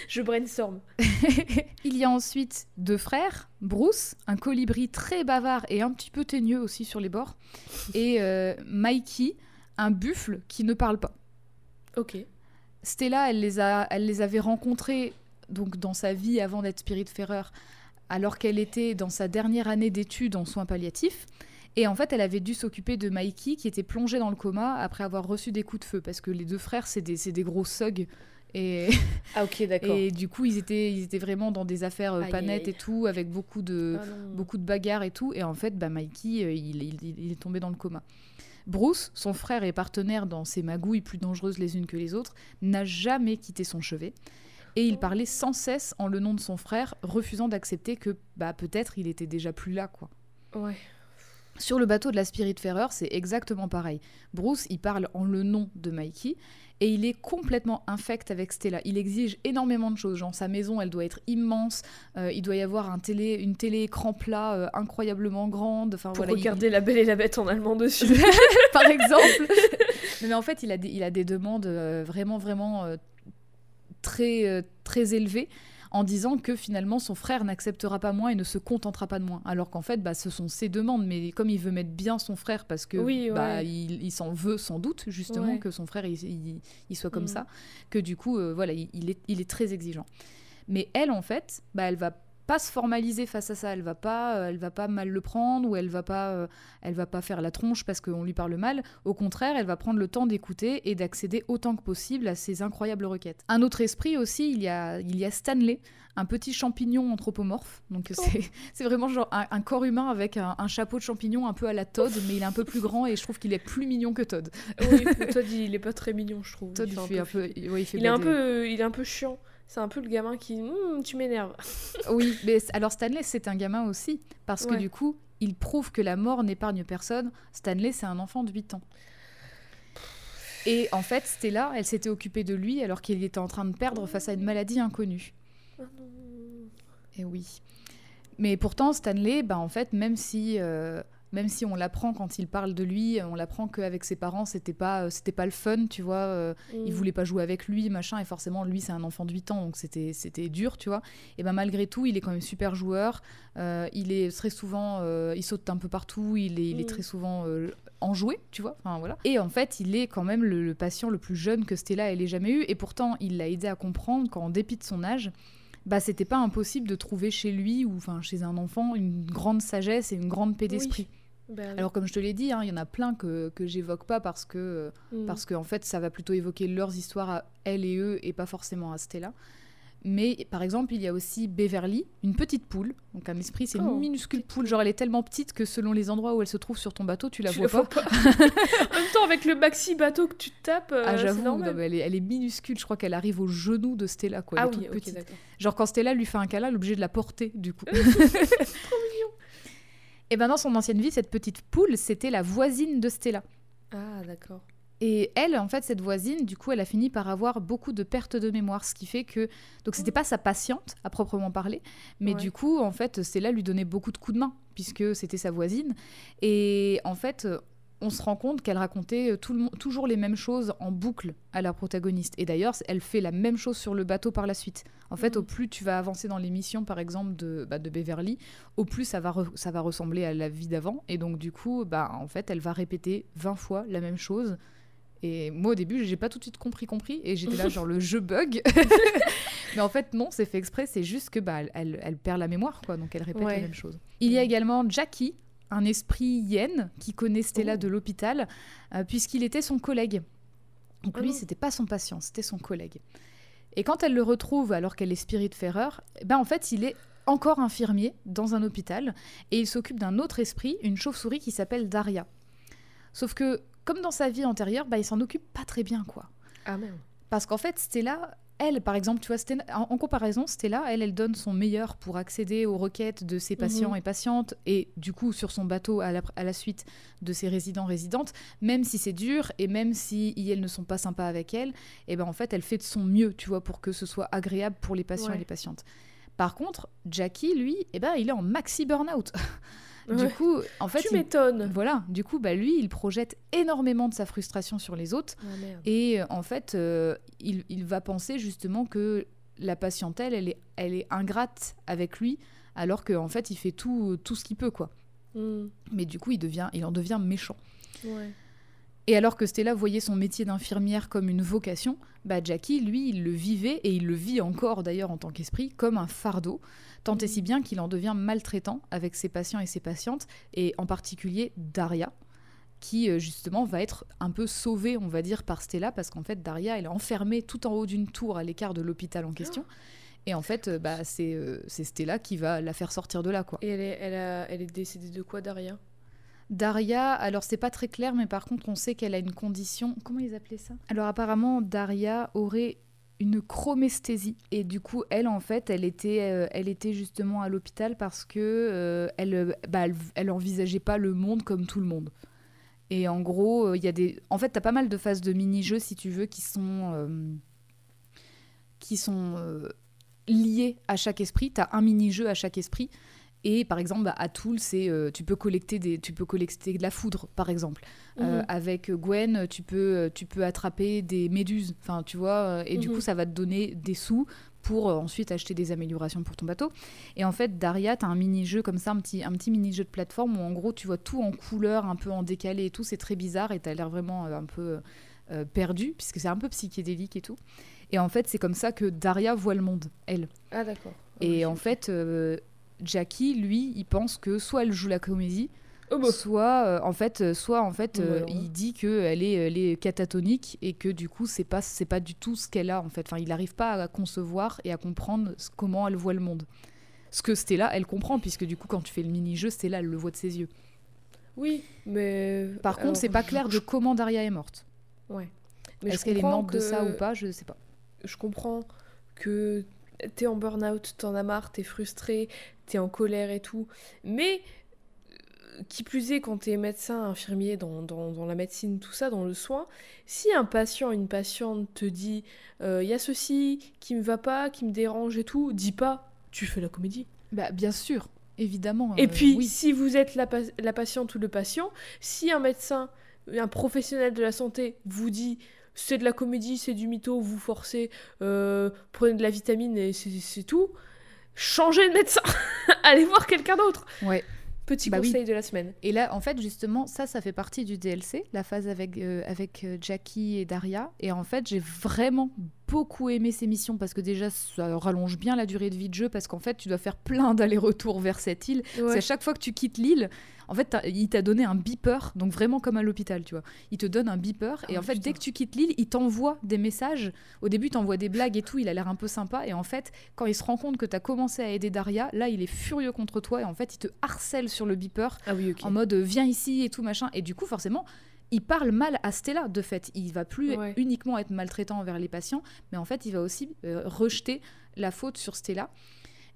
Je brainstorm. [LAUGHS] Il y a ensuite deux frères, Bruce, un colibri très bavard et un petit peu teigneux aussi sur les bords, et euh, Mikey, un buffle qui ne parle pas. Ok. Stella, elle les, a, elle les avait rencontrés donc dans sa vie avant d'être spiritfarer, alors qu'elle était dans sa dernière année d'études en soins palliatifs. Et en fait, elle avait dû s'occuper de Mikey qui était plongé dans le coma après avoir reçu des coups de feu, parce que les deux frères, c'est des, des gros thugs Et, [LAUGHS] Ah ok, d'accord. et du coup, ils étaient, ils étaient vraiment dans des affaires euh, Aïe, pas aïe, nettes aïe. et tout, avec beaucoup de, Ah beaucoup de bagarres et tout. Et en fait, bah, Mikey, euh, il, il- il est tombé dans le coma. Bruce, son frère et partenaire dans ces magouilles plus dangereuses les unes que les autres, n'a jamais quitté son chevet. Et il parlait sans cesse en le nom de son frère, refusant d'accepter que bah, peut-être il était déjà plus là. quoi. Ouais. Sur le bateau de la Spiritfarer, c'est exactement pareil. Bruce, il parle en le nom de Mikey et il est complètement infect avec Stella. Il exige énormément de choses. Genre, sa maison, elle doit être immense. euh, il doit y avoir un télé, une télé-écran plat euh, incroyablement grande. Enfin, Pour voilà, il- regarder La Belle et la Bête en allemand dessus. [LAUGHS] par [LAUGHS] exemple. [LAUGHS] mais, en fait, il a des, il a des demandes euh, vraiment, vraiment très, euh, très élevées en disant que finalement son frère n'acceptera pas moins et ne se contentera pas de moins. Alors qu'en fait, bah, ce sont ses demandes. Mais comme il veut mettre bien son frère parce que Oui, bah, il, il s'en veut sans doute justement Ouais. que son frère il, il- il soit comme Mm. ça, que du coup, euh, voilà, il, il est, il est très exigeant. Mais elle, en fait, bah, elle va pas se formaliser face à ça. Elle va pas, euh, elle va pas mal le prendre ou elle va pas, euh, elle va pas faire la tronche parce qu'on lui parle mal. Au contraire, elle va prendre le temps d'écouter et d'accéder autant que possible à ces incroyables requêtes. Un autre esprit aussi, il y a, il y a Stanley, un petit champignon anthropomorphe. Donc c'est, c'est vraiment genre un, un corps humain avec un, un chapeau de champignon un peu à la Todd, mais il est un peu plus grand et je trouve qu'il est plus mignon que Todd. oui, Todd, il est pas très mignon, je trouve. Todd, Il il, fait fait un peu, ouais, il fait Il est un peu, il est un peu chiant. C'est un peu le gamin qui, Hum, tu m'énerves. [LAUGHS] Oui, mais alors Stanley, c'est un gamin aussi, parce que du coup, il prouve que la mort n'épargne personne. Stanley, c'est un enfant de 8 ans. Et en fait, Stella, elle s'était occupée de lui alors qu'il était en train de perdre face à une maladie inconnue. Et oui. Mais pourtant, Stanley, bah, en fait, même si, euh, même si on l'apprend quand il parle de lui, on l'apprend qu'avec ses parents, c'était pas, euh, c'était pas le fun, tu vois. euh, il voulait pas jouer avec lui, machin, et forcément, lui, c'est un enfant de 8 ans, donc c'était, c'était dur, tu vois. Et ben malgré tout, il est quand même super joueur. euh, il est très souvent, euh, il saute un peu partout, il est, il est Mm. très souvent enjoué, tu vois. Enfin, voilà. Et en fait, il est quand même le, le patient le plus jeune que Stella elle ait jamais eu, et pourtant, il l'a aidé à comprendre qu'en dépit de son âge, bah c'était pas impossible de trouver chez lui ou enfin chez un enfant une grande sagesse et une grande paix d'esprit. Oui. Alors comme je te l'ai dit, hein, il y en a plein que, que j'évoque pas parce que Hum. parce qu'en fait ça va plutôt évoquer leurs histoires à elle et eux et pas forcément à Stella. Mais par exemple, il y a aussi Beverly, une petite poule. Donc un esprit, c'est Oh, une minuscule petite poule. Genre elle est tellement petite que selon les endroits où elle se trouve sur ton bateau, tu la Tu vois la pas. [LAUGHS] en même temps, avec le maxi bateau que tu tapes, euh, Ah j'avoue, elle, est, elle est minuscule. Je crois qu'elle arrive au genou de Stella. Quoi. Elle ah est oui, toute petite. Genre quand Stella lui fait un câlin, elle est obligée de la porter du coup. [LAUGHS] Et ben dans son ancienne vie, cette petite poule, c'était la voisine de Stella. Ah d'accord. Et elle, en fait, cette voisine, du coup, elle a fini par avoir beaucoup de pertes de mémoire, ce qui fait que donc c'était pas sa patiente à proprement parler, mais Ouais. du coup, en fait, Stella lui donnait beaucoup de coups de main puisque c'était sa voisine. Et en fait, on se rend compte qu'elle racontait euh, tout le mon- toujours les mêmes choses en boucle à la protagoniste. Et d'ailleurs, elle fait la même chose sur le bateau par la suite. En fait, au plus tu vas avancer dans l'émission, par exemple, de, bah, de Beverly, au plus ça va, ça va ressembler à la vie d'avant. Et donc, du coup, bah, en fait, elle va répéter 20 fois la même chose. Et moi, au début, j'ai pas tout de suite compris, compris. Et j'étais là, genre, le jeu bug. [LAUGHS] Mais en fait, non, c'est fait exprès. C'est juste que bah, elle, elle- elle perd la mémoire, quoi. Donc, elle répète Ouais. la même chose. Il y a également Jackie, un esprit yen qui connaît Stella Oh. de l'hôpital, euh, puisqu'il était son collègue. Donc, lui, non. c'était pas son patient, c'était son collègue. Et quand elle le retrouve alors qu'elle est Spiritfarer, ben en fait, il est encore infirmier dans un hôpital et il s'occupe d'un autre esprit, une chauve-souris qui s'appelle Daria. Sauf que, comme dans sa vie antérieure, bah, il s'en occupe pas très bien, quoi. Ah. Parce qu'en fait, Stella, elle, par exemple, tu vois, Stella- en, en comparaison, Stella, elle, elle donne son meilleur pour accéder aux requêtes de ses patients Mhm. et patientes, et du coup, sur son bateau, à la, à la suite de ses résidents résidentes, même si c'est dur, et même si elles ne sont pas sympas avec elle, et ben en fait, elle fait de son mieux, tu vois, pour que ce soit agréable pour les patients Ouais. et les patientes. Par contre, Jackie, lui, eh ben, il est en maxi burn-out. [LAUGHS] du coup, en fait, tu m'étonnes. voilà, du coup, bah, lui, il projette énormément de sa frustration sur les autres, Ah et euh, en fait, euh, il, il va penser justement que la patientèle, elle est, elle est ingrate avec lui, alors qu'en fait, il fait tout, tout ce qu'il peut, quoi. Hum, Mais du coup, il, devient, il en devient méchant. Ouais. Et alors que Stella voyait son métier d'infirmière comme une vocation, bah Jackie, lui, il le vivait, et il le vit encore d'ailleurs en tant qu'esprit, comme un fardeau, tant et si bien qu'il en devient maltraitant avec ses patients et ses patientes, et en particulier Daria. qui euh, justement va être un peu sauvée, on va dire, par Stella, parce qu'en fait, Daria, elle est enfermée tout en haut d'une tour à l'écart de l'hôpital en question. Et en fait, euh, bah, c'est euh, c'est Stella qui va la faire sortir de là, quoi. Et elle est, elle, a- elle est décédée de quoi, Daria? Daria, alors c'est pas très clair, mais par contre, on sait qu'elle a une condition. Comment ils appelaient ça? Alors apparemment, Daria aurait une chromesthésie. Et du coup, elle, en fait, elle était, euh, elle était justement à l'hôpital parce que euh, elle, euh, bah, elle, envisageait pas le monde comme tout le monde. Et en gros, il y a des. En fait, t'as pas mal de phases de mini-jeux, si tu veux, qui sont. qui sont liées à chaque esprit. T'as un mini-jeu à chaque esprit. Et par exemple, bah, à Toul, c'est euh, tu peux collecter des, tu peux collecter de la foudre, par exemple. Euh, Mhm. avec Gwen, tu peux, tu peux attraper des méduses. Enfin, tu vois. euh, Et du Mhm. coup, ça va te donner des sous pour euh, ensuite acheter des améliorations pour ton bateau. Et en fait, Daria, t'as un mini-jeu comme ça, un petit, un petit mini-jeu de plateforme où en gros, tu vois tout en couleur, un peu en décalé et tout. C'est très bizarre et t'as l'air vraiment euh, un peu euh, perdu, puisque c'est un peu psychédélique et tout. Et en fait, c'est comme ça que Daria voit le monde, elle. Ah, d'accord. Et en fait, euh, Jackie, lui, il pense que soit elle joue la comédie, Oh, bah. soit euh, en fait, euh, soit en fait, euh, alors là. il dit que elle est, elle est catatonique et que du coup, c'est pas, c'est pas du tout ce qu'elle a en fait. Enfin, il n'arrive pas à concevoir et à comprendre comment elle voit le monde. Ce que Stella, elle comprend puisque du coup, quand tu fais le mini-jeu, Stella, elle le voit de ses yeux. Oui, mais. Par contre, c'est pas je- clair de comment Daria est morte. Ouais. Mais Est-ce qu'elle est morte de ça ou pas? Je sais pas. Je comprends que t'es en burn-out, t'en as marre, t'es frustré, t'es en colère et tout. Mais euh, qui plus est, quand t'es médecin, infirmier dans, dans- dans la médecine, tout ça, dans le soin, si un patient, une patiente te dit il y a ceci qui me va pas, qui me dérange et tout, dis pas tu fais la comédie. Bah, bien sûr, évidemment. Et euh, puis, oui. si vous êtes la, la patiente ou le patient, si un médecin, un professionnel de la santé vous dit c'est de la comédie, c'est du mytho, vous forcez, euh, prenez de la vitamine et c'est tout, changez de médecin, [LAUGHS] allez voir quelqu'un d'autre. Ouais. Petit Bah oui. conseil de la semaine. Et là, en fait, justement, ça, ça fait partie du DLC, la phase avec, euh, avec euh, Jackie et Daria. Et en fait, j'ai vraiment beaucoup aimé ces missions parce que déjà, ça rallonge bien la durée de vie de jeu parce qu'en fait, tu dois faire plein d'allers-retours vers cette île. C'est à chaque fois que tu quittes l'île, en fait, il t'a donné un beeper, donc vraiment comme à l'hôpital, tu vois. Il te donne un beeper et Ah, en fait, dès que tu quittes l'île, il t'envoie des messages. Au début, il t'envoie des blagues et tout, il a l'air un peu sympa. Et en fait, quand il se rend compte que tu as commencé à aider Daria, là, il est furieux contre toi et en fait, il te harcèle sur le beeper Ah oui, en mode viens ici et tout machin. Et du coup, forcément, il parle mal à Stella de fait. Il va plus Ouais. uniquement être maltraitant envers les patients, mais en fait, il va aussi euh, rejeter la faute sur Stella.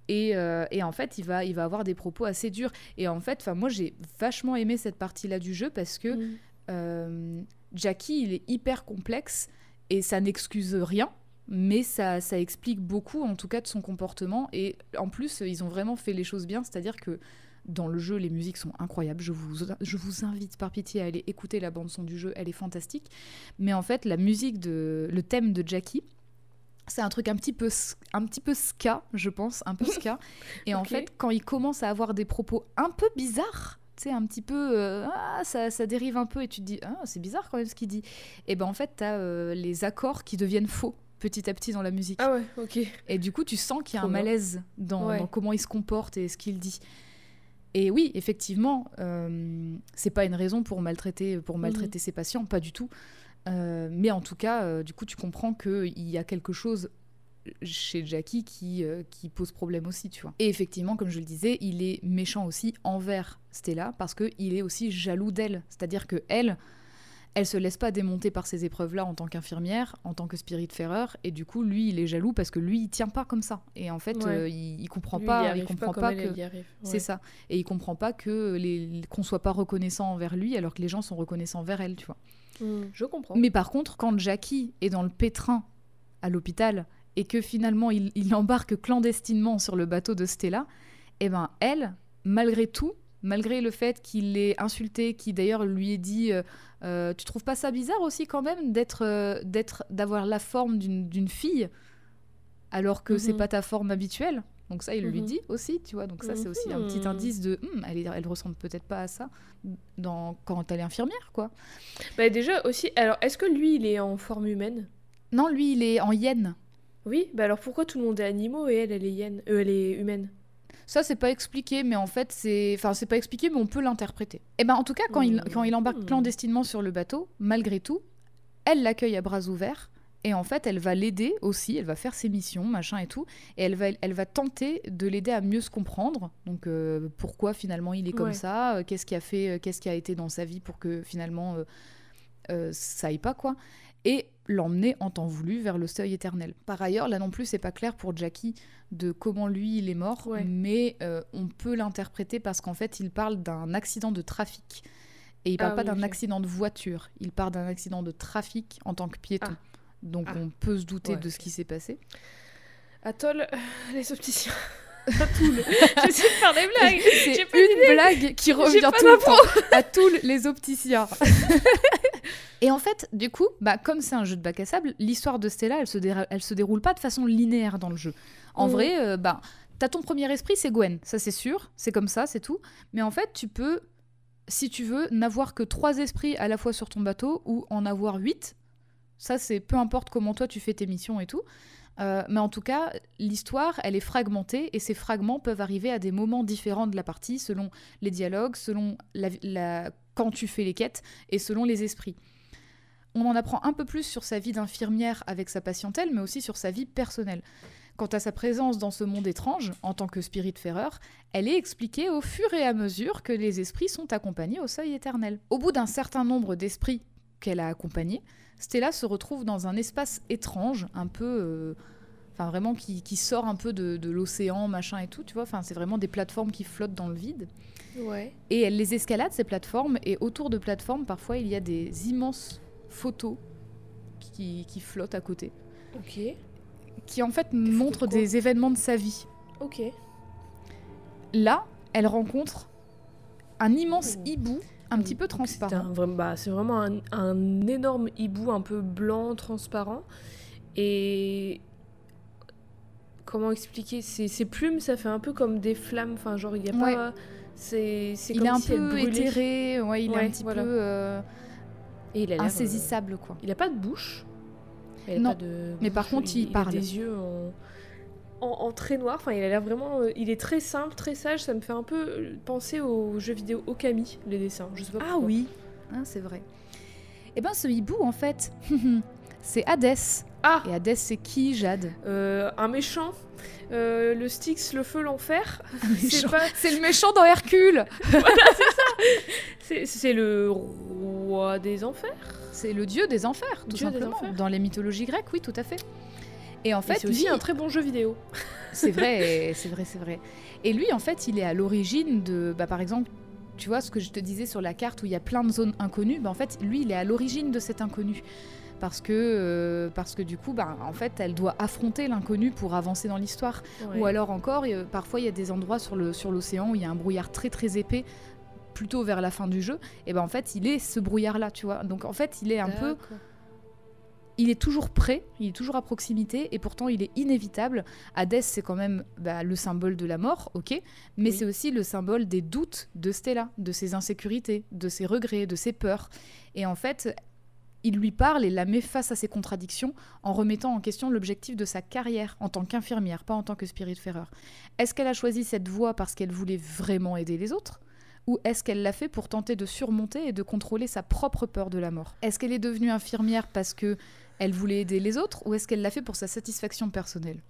Et, euh, et en fait, il va, il va avoir des propos assez durs. Et en fait, moi, j'ai vachement aimé cette partie-là du jeu parce que Mm. euh, Jackie, il est hyper complexe et ça n'excuse rien. Mais ça, ça explique beaucoup, en tout cas, de son comportement. Et en plus, ils ont vraiment fait les choses bien. C'est-à-dire que dans le jeu, les musiques sont incroyables. Je vous, je vous invite par pitié à aller écouter la bande-son du jeu. Elle est fantastique. Mais en fait, la musique, de, le thème de Jackie, c'est un truc un petit peu, un petit peu ska, je pense, un peu [LAUGHS] ska. Et en fait, quand il commence à avoir des propos un peu bizarres, tu sais, un petit peu, euh, ah, ça, ça dérive un peu, et tu te dis, ah, c'est bizarre quand même ce qu'il dit. Et ben en fait, t'as euh, les accords qui deviennent faux petit à petit dans la musique. Ah ouais, ok. Et du coup, tu sens qu'il y a Trop un malaise dans, Ouais. dans comment il se comporte et ce qu'il dit. Et oui, effectivement, euh, c'est pas une raison pour maltraiter, pour maltraiter ses patients, pas du tout. Euh, mais en tout cas, euh, du coup, tu comprends qu'il y a quelque chose chez Jackie qui, euh, qui pose problème aussi, tu vois. Et effectivement, comme je le disais, il est méchant aussi envers Stella parce qu'il est aussi jaloux d'elle. C'est-à-dire que elle, elle se laisse pas démonter par ces épreuves-là en tant qu'infirmière, en tant que spirit ferreur, et du coup, lui, il est jaloux parce que lui, il tient pas comme ça. Et en fait, Ouais. euh, il, il comprend Lui, pas, il, arrive comprend pas, que c'est ça, et il comprend pas que les qu'on soit pas reconnaissant envers lui alors que les gens sont reconnaissants envers elle, tu vois. Mm, Je comprends. Mais par contre, quand Jackie est dans le pétrin à l'hôpital et que finalement il, il embarque clandestinement sur le bateau de Stella, eh ben elle, malgré tout, malgré le fait qu'il l'ait insulté, qui d'ailleurs lui ait dit euh, Euh, Tu trouves pas ça bizarre aussi quand même d'être, euh, d'être, d'avoir la forme d'une, d'une fille alors que c'est Mhm. pas ta forme habituelle? Donc ça, il lui Mhm. dit aussi, tu vois. Donc ça, c'est aussi un petit Mhm. indice de, Hum, elle, ressemble peut-être pas à ça dans, quand elle est infirmière, quoi. Bah déjà aussi, alors est-ce que lui il est en forme humaine? Non, lui, il est en hyène. Oui, bah alors pourquoi tout le monde est animaux et elle elle est hyène, euh, elle est humaine Ça, c'est pas expliqué, mais en fait, c'est. Enfin, c'est pas expliqué, mais on peut l'interpréter. Et ben, en tout cas, quand, il, quand il embarque Hmm. clandestinement sur le bateau, malgré tout, elle l'accueille à bras ouverts. Et en fait, elle va l'aider aussi, elle va faire ses missions, machin et tout. Et elle va, elle va tenter de l'aider à mieux se comprendre. Donc, euh, pourquoi finalement il est comme Ouais. ça euh, Qu'est-ce qui a fait, euh, qu'est-ce qui a été dans sa vie pour que finalement ça aille pas, quoi et l'emmener en temps voulu vers le seuil éternel. Par ailleurs, là non plus, c'est pas clair pour Jackie de comment lui il est mort, Ouais. mais euh, on peut l'interpréter parce qu'en fait, il parle d'un accident de trafic. Et il parle Ah pas oui, d'un accident de voiture, il parle d'un accident de trafic en tant que piéton. Ah. Donc Ah. on peut se douter Ouais, de ce qui s'est passé. Atoll, euh, les opticiens. [LAUGHS] Atoll. J'essaie de faire des blagues. C'est une blague qui revient tout le temps à les opticiens. [LAUGHS] Et en fait, du coup, bah, comme c'est un jeu de bac à sable, l'histoire de Stella, elle se, elle se déroule pas de façon linéaire dans le jeu. En Mhm. vrai, euh, bah, t'as ton premier esprit, c'est Gwen, ça c'est sûr, c'est comme ça, c'est tout. Mais en fait, tu peux, si tu veux, n'avoir que trois esprits à la fois sur ton bateau ou en avoir huit. Ça, c'est peu importe comment toi tu fais tes missions et tout. Euh, mais en tout cas, l'histoire, elle est fragmentée et ces fragments peuvent arriver à des moments différents de la partie selon les dialogues, selon la, la- quand tu fais les quêtes et selon les esprits. On en apprend un peu plus sur sa vie d'infirmière avec sa patientèle, mais aussi sur sa vie personnelle. Quant à sa présence dans ce monde étrange, en tant que spirit ferreur, elle est expliquée au fur et à mesure que les esprits sont accompagnés au seuil éternel. Au bout d'un certain nombre d'esprits qu'elle a accompagnés, Stella se retrouve dans un espace étrange, un peu... euh, Enfin, vraiment qui, qui sort un peu de, de l'océan, machin et tout, tu vois. Enfin, c'est vraiment des plateformes qui flottent dans le vide. Ouais. Et elle les escalade, ces plateformes, et autour de plateformes, parfois, il y a des immenses photos qui, qui flottent à côté, Ok. qui en fait de quoi des événements de sa vie. Ok. Là, elle rencontre un immense Oh. hibou, un petit peu c'est transparent. un vrai- bah, c'est vraiment un, un énorme hibou un peu blanc, transparent. Et. Comment expliquer? Ses, plumes, ça fait un peu comme des flammes. Enfin, genre, il n'y a Ouais. pas. C'est c'est Il est un si peu éthéré, ouais, il est un petit voilà. peu euh, Et il a l'air, euh, insaisissable, quoi. Il a pas de bouche. Il a Non. pas de Mais par contre, il a parle. des yeux en, en, en très noir. Enfin, il a l'air vraiment. euh, il est très simple, très sage. Ça me fait un peu euh, penser aux jeux vidéo Okami, les dessins. Je sais pas Ah pourquoi. oui, Hein, c'est vrai. Eh ben, ce hibou, en fait, [LAUGHS] c'est Hadès. Ah Et Hadès, c'est qui, Jade euh, Un méchant. Euh, le Styx, le feu, l'enfer. [LAUGHS] C'est pas. Le méchant dans Hercule [LAUGHS] C'est c'est le roi des enfers. C'est le dieu des enfers, tout Dieu simplement. enfers. Dans les mythologies grecques, oui, tout à fait. Et en fait, c'est aussi lui, un très bon jeu vidéo. c'est vrai, [LAUGHS] c'est vrai, c'est vrai. Et lui, en fait, il est à l'origine de, bah, par exemple, tu vois ce que je te disais sur la carte où il y a plein de zones inconnues. Bah, en fait, lui, il est à l'origine de cet inconnu. Parce que, euh, parce que du coup, bah, en fait, elle doit affronter l'inconnu pour avancer dans l'histoire. Ouais. Ou alors encore, euh, parfois il y a des endroits sur le sur l'océan où il y a un brouillard très très épais, plutôt vers la fin du jeu. Et ben en fait, il est ce brouillard là, tu vois. Donc en fait, il est un peu, il est toujours prêt, il est toujours à proximité, et pourtant il est inévitable. Hadès, c'est quand même bah, le symbole de la mort, ok, mais Oui. c'est aussi le symbole des doutes de Stella, de ses insécurités, de ses regrets, de ses peurs. Et en fait. Il lui parle et la met face à ses contradictions en remettant en question l'objectif de sa carrière en tant qu'infirmière, pas en tant que spiritfarer. Est-ce qu'elle a choisi cette voie parce qu'elle voulait vraiment aider les autres ou est-ce qu'elle l'a fait pour tenter de surmonter et de contrôler sa propre peur de la mort? Est-ce qu'elle est devenue infirmière parce que elle voulait aider les autres ou est-ce qu'elle l'a fait pour sa satisfaction personnelle?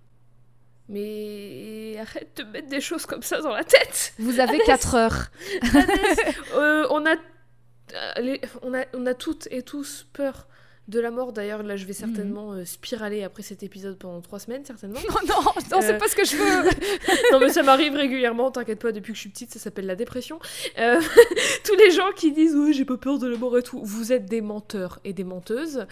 Mais arrête de mettre des choses comme ça dans la tête. Vous avez 4 heures. Euh, on, a, les- on, a, on a toutes et tous peur de la mort. D'ailleurs, là, je vais certainement euh, spiraler après cet épisode pendant trois semaines, certainement. [LAUGHS] Non, non, non, c'est Euh. pas ce que je veux. [LAUGHS] non, mais ça m'arrive régulièrement, t'inquiète pas, depuis que je suis petite, ça s'appelle la dépression. Euh, [LAUGHS] tous les gens qui disent Oui, j'ai pas peur de la mort et tout, vous êtes des menteurs et des menteuses.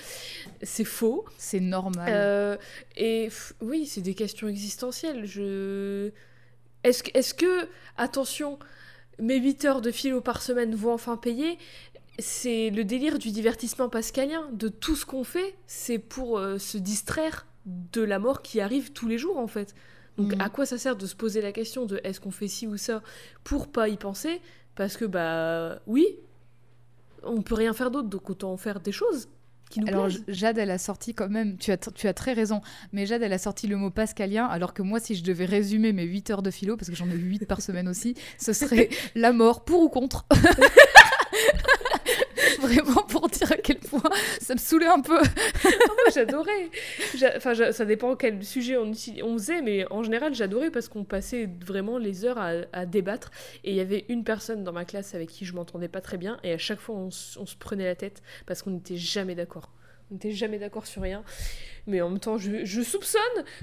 C'est faux. C'est normal. Euh, et f- oui, c'est des questions existentielles. Je... Est-ce que, est-ce que, attention, mes 8 heures de philo par semaine vont enfin payer C'est le délire du divertissement pascalien, de tout ce qu'on fait, c'est pour euh, se distraire de la mort qui arrive tous les jours en fait. Donc Mhm. à quoi ça sert de se poser la question de est-ce qu'on fait ci ou ça pour pas y penser? Parce que bah oui, on peut rien faire d'autre, donc autant faire des choses qui nous Alors. Jade, elle a sorti quand même, tu as, tu as très raison, mais Jade, elle a sorti le mot pascalien, alors que moi, si je devais résumer mes 8 heures de philo, parce que j'en ai 8 par semaine aussi, ce serait [LAUGHS] la mort, pour ou contre [LAUGHS] [LAUGHS] Vraiment pour dire à quel point ça me saoulait un peu. Moi, j'adorais. J'a- Enfin, ça dépend quel sujet on, on faisait, mais en général, j'adorais parce qu'on passait vraiment les heures à, débattre. Et il y avait une personne dans ma classe avec qui je m'entendais pas très bien, et à chaque fois, on se prenait la tête parce qu'on n'était jamais d'accord. On n'était jamais d'accord sur rien. Mais en même temps, je, je soupçonne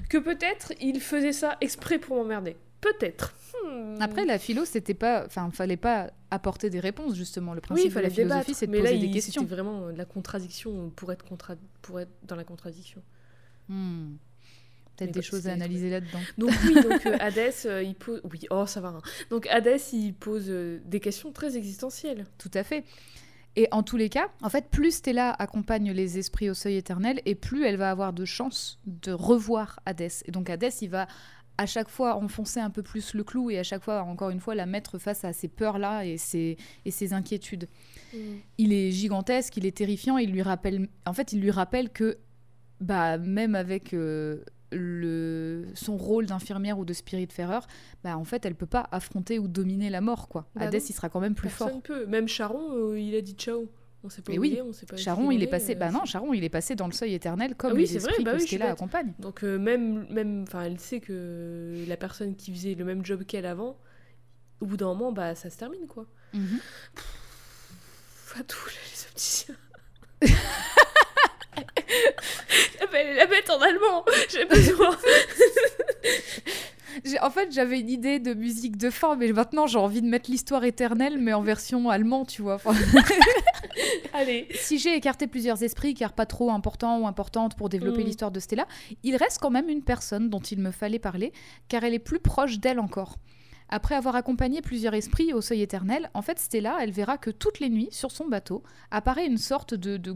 que peut-être il faisait ça exprès pour m'emmerder. Peut-être. Hmm. Après, la philo, c'était pas, enfin, fallait pas apporter des réponses justement. Le oui, principe il de fallait la philosophie, c'est de Mais poser là, des il- questions. c'était vraiment de la contradiction pour être, contra- pour être dans la contradiction. Hmm. Peut-être des choses à analyser là-dedans. Donc oui, donc euh, [LAUGHS] Hadès, euh, il pose... Oui, oh, ça va. hein. Donc Hadès, il pose euh, des questions très existentielles. Tout à fait. Et en tous les cas, en fait, plus Stella accompagne les esprits au seuil éternel, et plus elle va avoir de chances de revoir Hadès. Et donc Hadès, il va à chaque fois enfoncer un peu plus le clou et à chaque fois, encore une fois, la mettre face à ces peurs-là et ses inquiétudes. Il est gigantesque, il est terrifiant, il lui rappelle, en fait, il lui rappelle que, bah, même avec euh, le, son rôle d'infirmière ou de spiritfarer, bah, en fait, elle peut pas affronter ou dominer la mort, quoi. Bah Hadès, non. il sera quand même plus fort. Peut. Même Charon, euh, il a dit ciao. On sait pas Mais où oui, on sait pas Charon, il est passé. euh, Bah non, Charon, il est passé dans le seuil éternel comme Ah oui, les c'est vrai, esprits bah oui. Donc euh, même, même, enfin, elle sait que la personne qui faisait le même job qu'elle avant, au bout d'un moment, bah ça se termine quoi. Pff, À tous les opticiens. [LAUGHS] La bête en allemand. J'ai besoin. [LAUGHS] En fait, j'avais une idée de musique de fin, mais maintenant j'ai envie de mettre l'histoire éternelle, mais en version allemand, tu vois. Enfin, [LAUGHS] Allez. si j'ai écarté plusieurs esprits, car pas trop importants ou importantes pour développer Mm. l'histoire de Stella, il reste quand même une personne dont il me fallait parler, car elle est plus proche d'elle encore. Après avoir accompagné plusieurs esprits au seuil éternel, en fait, Stella, elle verra que toutes les nuits, sur son bateau, apparaît une sorte de, de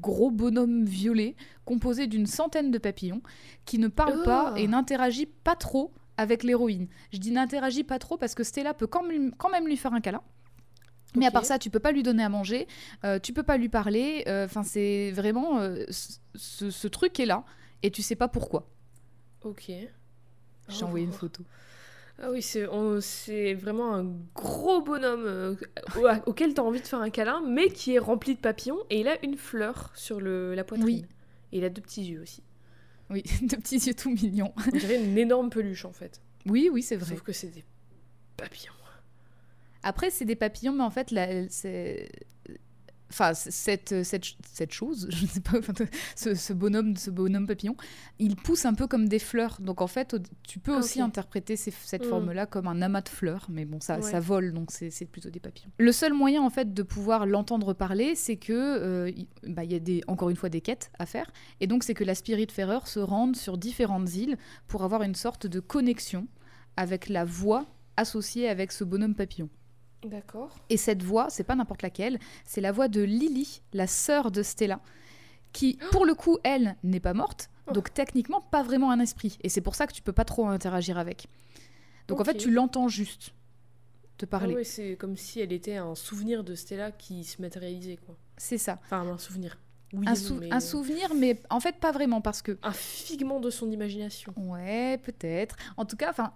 gros bonhomme violet, composé d'une centaine de papillons, qui ne parle pas Oh. et n'interagit pas trop avec l'héroïne. Je dis n'interagit pas trop parce que Stella peut quand même, quand même lui faire un câlin. Mais à part ça, tu peux pas lui donner à manger, euh, tu peux pas lui parler. euh, Enfin, c'est vraiment euh, ce, ce- truc est là et tu sais pas pourquoi. Ok. J'ai envoyé une photo. Ah oui, c'est vraiment un gros bonhomme au- auquel tu as envie de faire un câlin, mais qui est rempli de papillons et il a une fleur sur le, la poitrine. Oui. Et il a deux petits yeux aussi. Oui, [LAUGHS] de petits yeux tout mignons. On dirait une énorme peluche en fait. Oui, oui, c'est vrai. Sauf que c'est des papillons. Après, c'est des papillons, mais en fait, là, c'est. Enfin, cette, cette, cette chose, [LAUGHS] je ne sais pas, ce, ce bonhomme, ce bonhomme papillon, il pousse un peu comme des fleurs. Donc en fait, tu peux Ah, aussi interpréter ces- cette Mm. forme-là comme un amas de fleurs, mais bon, ça, Ouais. ça vole, donc c'est plutôt des papillons. Le seul moyen en fait de pouvoir l'entendre parler, c'est que euh, il bah, y a des, encore une fois des quêtes à faire, et donc c'est que la Spiritfarer se rende sur différentes îles pour avoir une sorte de connexion avec la voix associée avec ce bonhomme papillon. D'accord. Et cette voix, c'est pas n'importe laquelle, c'est la voix de Lily, la sœur de Stella, qui, pour le coup, elle, n'est pas morte, Oh. donc techniquement pas vraiment un esprit. Et c'est pour ça que tu peux pas trop interagir avec. Donc en fait, tu l'entends juste te Ah parler. ouais, c'est comme si elle était un souvenir de Stella qui se matérialisait quoi. C'est ça. Enfin un souvenir. Oui, Un, sou- mais- un souvenir, mais en fait pas vraiment parce que. Un figment de son imagination. Ouais, peut-être. En tout cas, enfin,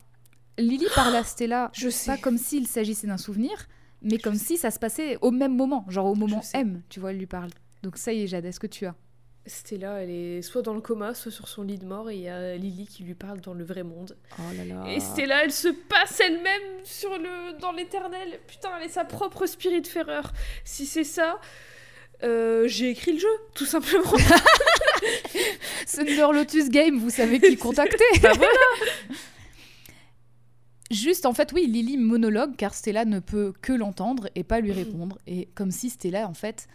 Lily parle à Stella [GASPS] Je sais. pas comme s'il s'agissait d'un souvenir, mais comme si ça se passait au même moment, genre au moment. M, tu vois, elle lui parle. Donc ça y est, Jade, est-ce que tu as? Stella, elle est soit dans le coma, soit sur son lit de mort, et il y a Lily qui lui parle dans le vrai monde. Oh là là. Et Stella, elle se passe elle-même sur le dans l'éternel. Putain, elle est sa propre spirit ferreur. Si c'est ça, euh, j'ai écrit le jeu, tout simplement. [LAUGHS] Thunder Lotus Game, vous savez qui contacter. [LAUGHS] Bah voilà. [LAUGHS] Juste, en fait, oui, Lily monologue, car Stella ne peut que l'entendre et pas lui répondre. Et comme si Stella, en fait,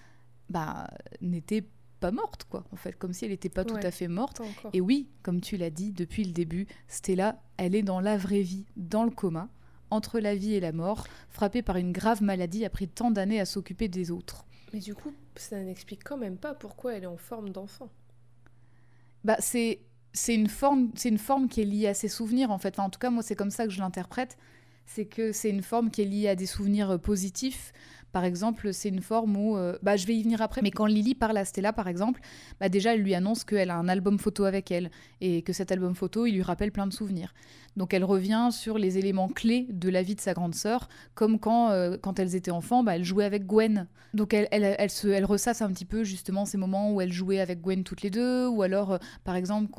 bah, n'était pas morte, quoi. En fait, comme si elle n'était pas tout à fait morte. Et oui, comme tu l'as dit depuis le début, Stella, elle est dans la vraie vie, dans le coma, entre la vie et la mort, frappée par une grave maladie après tant d'années à s'occuper des autres. Mais du coup, ça n'explique quand même pas pourquoi elle est en forme d'enfant. Bah, c'est c'est une forme c'est une forme qui est liée à ses souvenirs en fait. En tout cas, moi c'est comme ça que je l'interprète. C'est que c'est une forme qui est liée à des souvenirs euh, positifs Par exemple, c'est une forme où, euh, bah, je vais y venir après, mais quand Lily parle à Stella, par exemple, bah, déjà, elle lui annonce qu'elle a un album photo avec elle et que cet album photo, il lui rappelle plein de souvenirs. Donc elle revient sur les éléments clés de la vie de sa grande sœur, comme quand, euh, quand elles étaient enfants, bah, elle jouait avec Gwen. Donc elle, elle, elle, se, elle ressasse un petit peu justement ces moments où elle jouait avec Gwen toutes les deux, ou alors, euh, par exemple,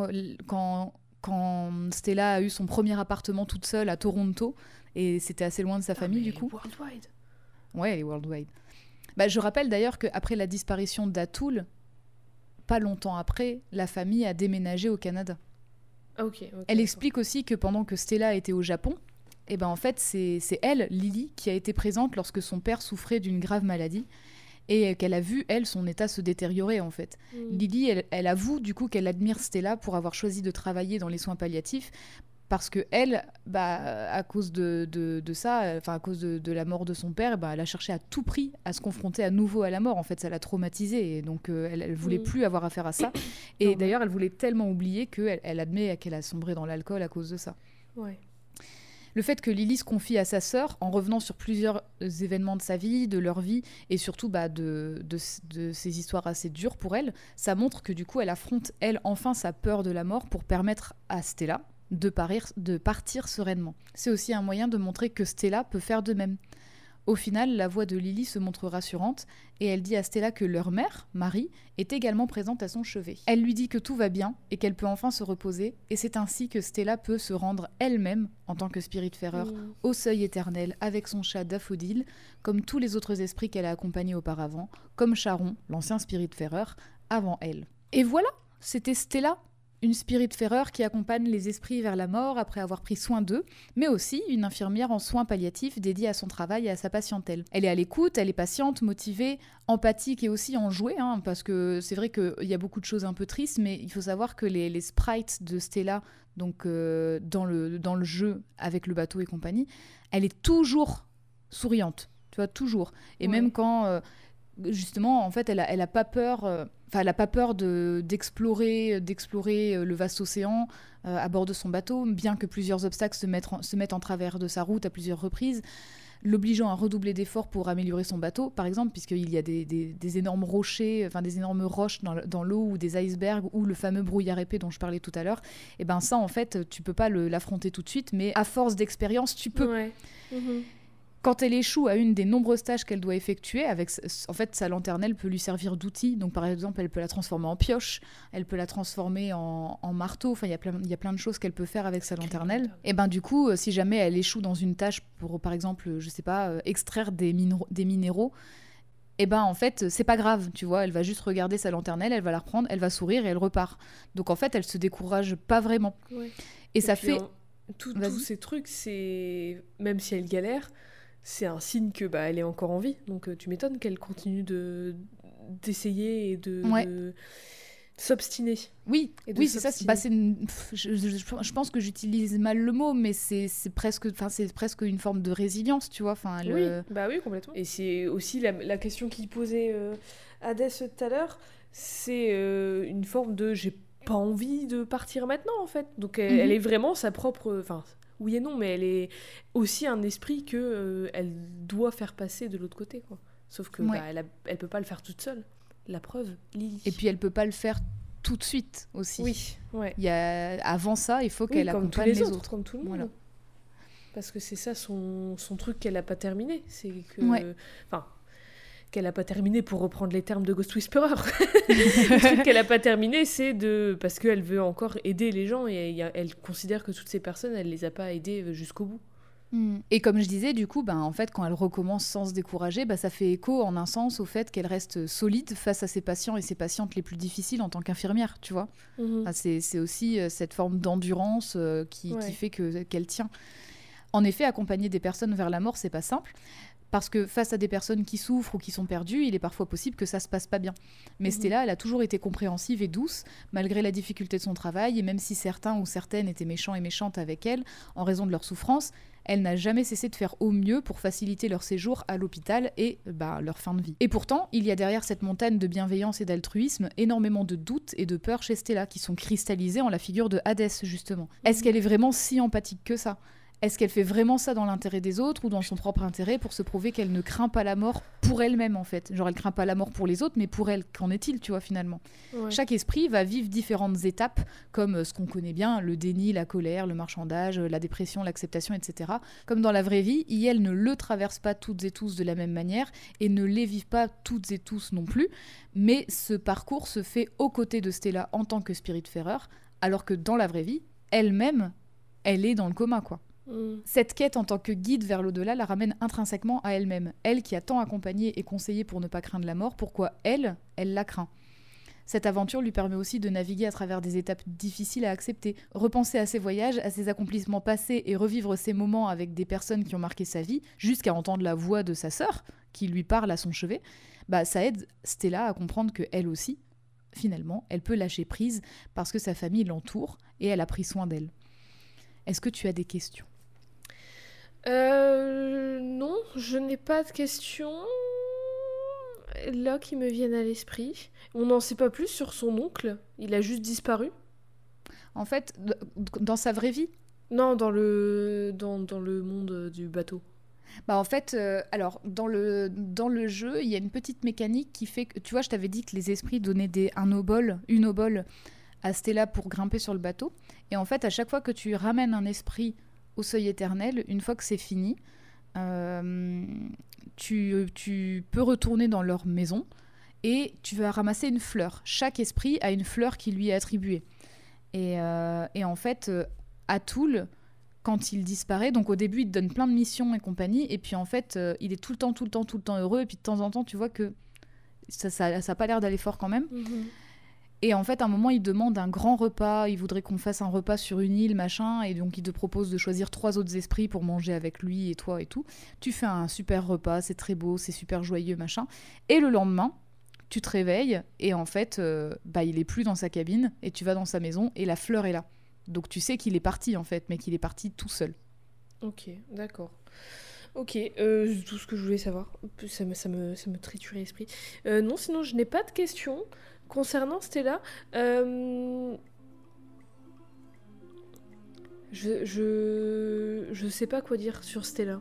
quand, quand Stella a eu son premier appartement toute seule à Toronto, et c'était assez loin de sa Ah, famille du coup. Worldwide. Ouais, elle est worldwide. Bah, je rappelle d'ailleurs qu'après la disparition d'Atoul, pas longtemps après, la famille a déménagé au Canada. Ah, Elle explique aussi que pendant que Stella était au Japon, et ben en fait c'est c'est elle, Lily, qui a été présente lorsque son père souffrait d'une grave maladie et qu'elle a vu elle son état se détériorer en fait. Mm. Lily, elle, elle avoue du coup qu'elle admire Stella pour avoir choisi de travailler dans les soins palliatifs parce que elle, bah, à cause de, de, de ça, enfin à cause de, de la mort de son père, bah, elle a cherché à tout prix à se confronter à nouveau à la mort. En fait, ça l'a traumatisée et donc euh, elle, elle voulait Mm. plus avoir affaire à ça. [COUGHS] Et d'ailleurs, elle voulait tellement oublier qu'elle elle admet qu'elle a sombré dans l'alcool à cause de ça. Ouais. Le fait que Lily se confie à sa sœur en revenant sur plusieurs événements de sa vie, de leur vie, et surtout bah, de, de, de ces histoires assez dures pour elle, ça montre que du coup elle affronte, elle, enfin sa peur de la mort pour permettre à Stella de, parir, de partir sereinement. C'est aussi un moyen de montrer que Stella peut faire de même. Au final, la voix de Lily se montre rassurante et elle dit à Stella que leur mère, Marie, est également présente à son chevet. Elle lui dit que tout va bien et qu'elle peut enfin se reposer, et c'est ainsi que Stella peut se rendre elle-même, en tant que spiritfarer, Mm. au seuil éternel avec son chat Daffodil, comme tous les autres esprits qu'elle a accompagnés auparavant, comme Charon, l'ancien spiritfarer, avant elle. Et voilà, c'était Stella, une spiritfarer qui accompagne les esprits vers la mort après avoir pris soin d'eux, mais aussi une infirmière en soins palliatifs dédiée à son travail et à sa patientèle. Elle est à l'écoute, elle est patiente, motivée, empathique et aussi enjouée, hein, parce que c'est vrai qu'il y a beaucoup de choses un peu tristes, mais il faut savoir que les, les sprites de Stella, donc euh, dans, le, dans le jeu avec le bateau et compagnie, elle est toujours souriante, tu vois, toujours. Et Ouais. même quand, euh, justement, en fait, elle a, pas peur, euh, elle a pas peur de d'explorer, d'explorer euh, le vaste océan euh, à bord de son bateau, bien que plusieurs obstacles se mettent, en, se mettent en travers de sa route à plusieurs reprises, l'obligeant à redoubler d'efforts pour améliorer son bateau, par exemple, puisqu'il y a des, des- énormes rochers, enfin des énormes roches dans, le- dans l'eau ou des icebergs ou le fameux brouillard épais dont je parlais tout à l'heure. Et ben ça, en fait, tu peux pas l'affronter tout de suite, mais à force d'expérience, tu peux. Mhm. Quand elle échoue à une des nombreuses tâches qu'elle doit effectuer, avec, en fait, sa lanternelle peut lui servir d'outil. Donc, par exemple, elle peut la transformer en pioche, elle peut la transformer en, en marteau. Enfin, il y a plein, de choses qu'elle peut faire avec sa lanternelle. Et ben, du coup, euh, si jamais elle échoue dans une tâche pour, par exemple, je sais pas, euh, extraire des, minéraux- des minéraux, et ben en fait c'est pas grave, tu vois, elle va juste regarder sa lanternelle, elle va la reprendre, elle va sourire et elle repart. Donc en fait elle se décourage pas vraiment. Ouais. Et, ça fait en- tous ces trucs, c'est même si elle galère, c'est un signe que bah elle est encore en vie. Donc euh, tu m'étonnes qu'elle continue de d'essayer et de, Ouais. de s'obstiner. Oui, oui, c'est ça. bah, une- je, je- je pense que j'utilise mal le mot, mais c'est presque, enfin, c'est presque une forme de résilience, tu vois. Enfin, le- Oui, bah oui, complètement. Et c'est aussi la, la question qu'il posait euh, Hadès tout à l'heure, c'est euh, une forme de j'ai pas envie de partir maintenant en fait. Donc elle, Mhm. elle est vraiment sa propre, enfin oui et non, mais elle est aussi un esprit que euh, elle doit faire passer de l'autre côté quoi. Sauf que Ouais. bah, elle, a- elle peut pas le faire toute seule. La preuve, Lily. Et puis elle peut pas le faire tout de suite aussi. oui, ouais. Il y a avant ça, il faut Oui, qu'elle accompagne les, les, autres, comme tout le monde. Voilà. Parce que c'est ça son, son truc qu'elle a pas terminé. C'est que. Ouais. Enfin. Qu'elle a pas terminé pour reprendre les termes de Ghost Whisperer. [LAUGHS] le truc qu'elle a pas terminé, c'est de. Parce qu'elle veut encore aider les gens et elle considère que toutes ces personnes, elle les a pas aidées jusqu'au bout. Mm. Et comme je disais, du coup, ben, en fait, quand elle recommence sans se décourager, ben, ça fait écho en un sens au fait qu'elle reste solide face à ses patients et ses patientes les plus difficiles en tant qu'infirmière, tu vois. Ah, c'est c'est aussi euh, cette forme d'endurance euh, qui, qui fait que- qu'elle tient. En effet, accompagner des personnes vers la mort, c'est pas simple. Parce que face à des personnes qui souffrent ou qui sont perdues, il est parfois possible que ça se passe pas bien. Mais Mhm. Stella, elle a toujours été compréhensive et douce, malgré la difficulté de son travail, et même si certains ou certaines étaient méchants et méchantes avec elle, en raison de leur souffrance, elle n'a jamais cessé de faire au mieux pour faciliter leur séjour à l'hôpital et bah, leur fin de vie. Et pourtant, il y a derrière cette montagne de bienveillance et d'altruisme énormément de doutes et de peurs chez Stella qui sont cristallisés en la figure de Hadès, justement. Est-ce qu'elle est vraiment si empathique que ça? Est-ce qu'elle fait vraiment ça dans l'intérêt des autres ou dans son propre intérêt pour se prouver qu'elle ne craint pas la mort pour elle-même en fait? Genre elle craint pas la mort pour les autres, mais pour elle, qu'en est-il, tu vois finalement? Chaque esprit va vivre différentes étapes, comme euh, ce qu'on connaît bien, le déni, la colère, le marchandage, la dépression, l'acceptation, etc. Comme dans la vraie vie, elles ne le traversent pas toutes et tous de la même manière et ne les vivent pas toutes et tous non plus, mais ce parcours se fait aux côtés de Stella en tant que Spirit Ferreur, alors que dans la vraie vie, elle-même, elle est dans le coma, quoi. Mm. Cette quête en tant que guide vers l'au-delà la ramène intrinsèquement à elle-même. Elle qui a tant accompagné et conseillé pour ne pas craindre la mort, pourquoi elle, elle la craint? Cette aventure lui permet aussi de naviguer à travers des étapes difficiles à accepter, repenser à ses voyages, à ses accomplissements passés et revivre ces moments avec des personnes qui ont marqué sa vie, jusqu'à entendre la voix de sa sœur qui lui parle à son chevet. Bah, ça aide Stella à comprendre que elle aussi, finalement, elle peut lâcher prise parce que sa famille l'entoure et elle a pris soin d'elle. Est-ce que tu as des questions? Euh, non, je n'ai pas de questions là qui me viennent à l'esprit. On n'en sait pas plus sur son oncle. Il a juste disparu. En fait, dans sa vraie vie? Non, dans le, dans, dans le monde du bateau. Bah en fait, euh, alors dans le, dans le jeu, il y a une petite mécanique qui fait que, tu vois, je t'avais dit que les esprits donnaient des, un obol, une obole à Stella pour grimper sur le bateau. Et en fait, à chaque fois que tu ramènes un esprit au seuil éternel, une fois que c'est fini, euh, tu, tu, peux retourner dans leur maison et tu vas ramasser une fleur. Chaque esprit a une fleur qui lui est attribuée. Et, euh, et en fait, euh, à Toul, quand il disparaît, donc au début, il te donne plein de missions et compagnie, et puis en fait, il est tout le temps, tout le temps, tout le temps heureux, et puis de temps en temps, tu vois que ça n'a ça, pas l'air d'aller fort quand même. Mhm. Et en fait, à un moment, il demande un grand repas. Il voudrait qu'on fasse un repas sur une île, machin. Et donc, il te propose de choisir trois autres esprits pour manger avec lui et toi et tout. Tu fais un super repas, c'est très beau, c'est super joyeux, machin. Et le lendemain, tu te réveilles et en fait, euh, bah, il est plus dans sa cabine et tu vas dans sa maison et la fleur est là. Donc, tu sais qu'il est parti en fait, mais qu'il est parti tout seul. Ok, d'accord. Ok, euh, tout ce que je voulais savoir. Ça me, ça me, ça me triturait l'esprit. Euh, non, sinon, je n'ai pas de questions. Concernant Stella, euh, je, je, je sais pas quoi dire sur Stella.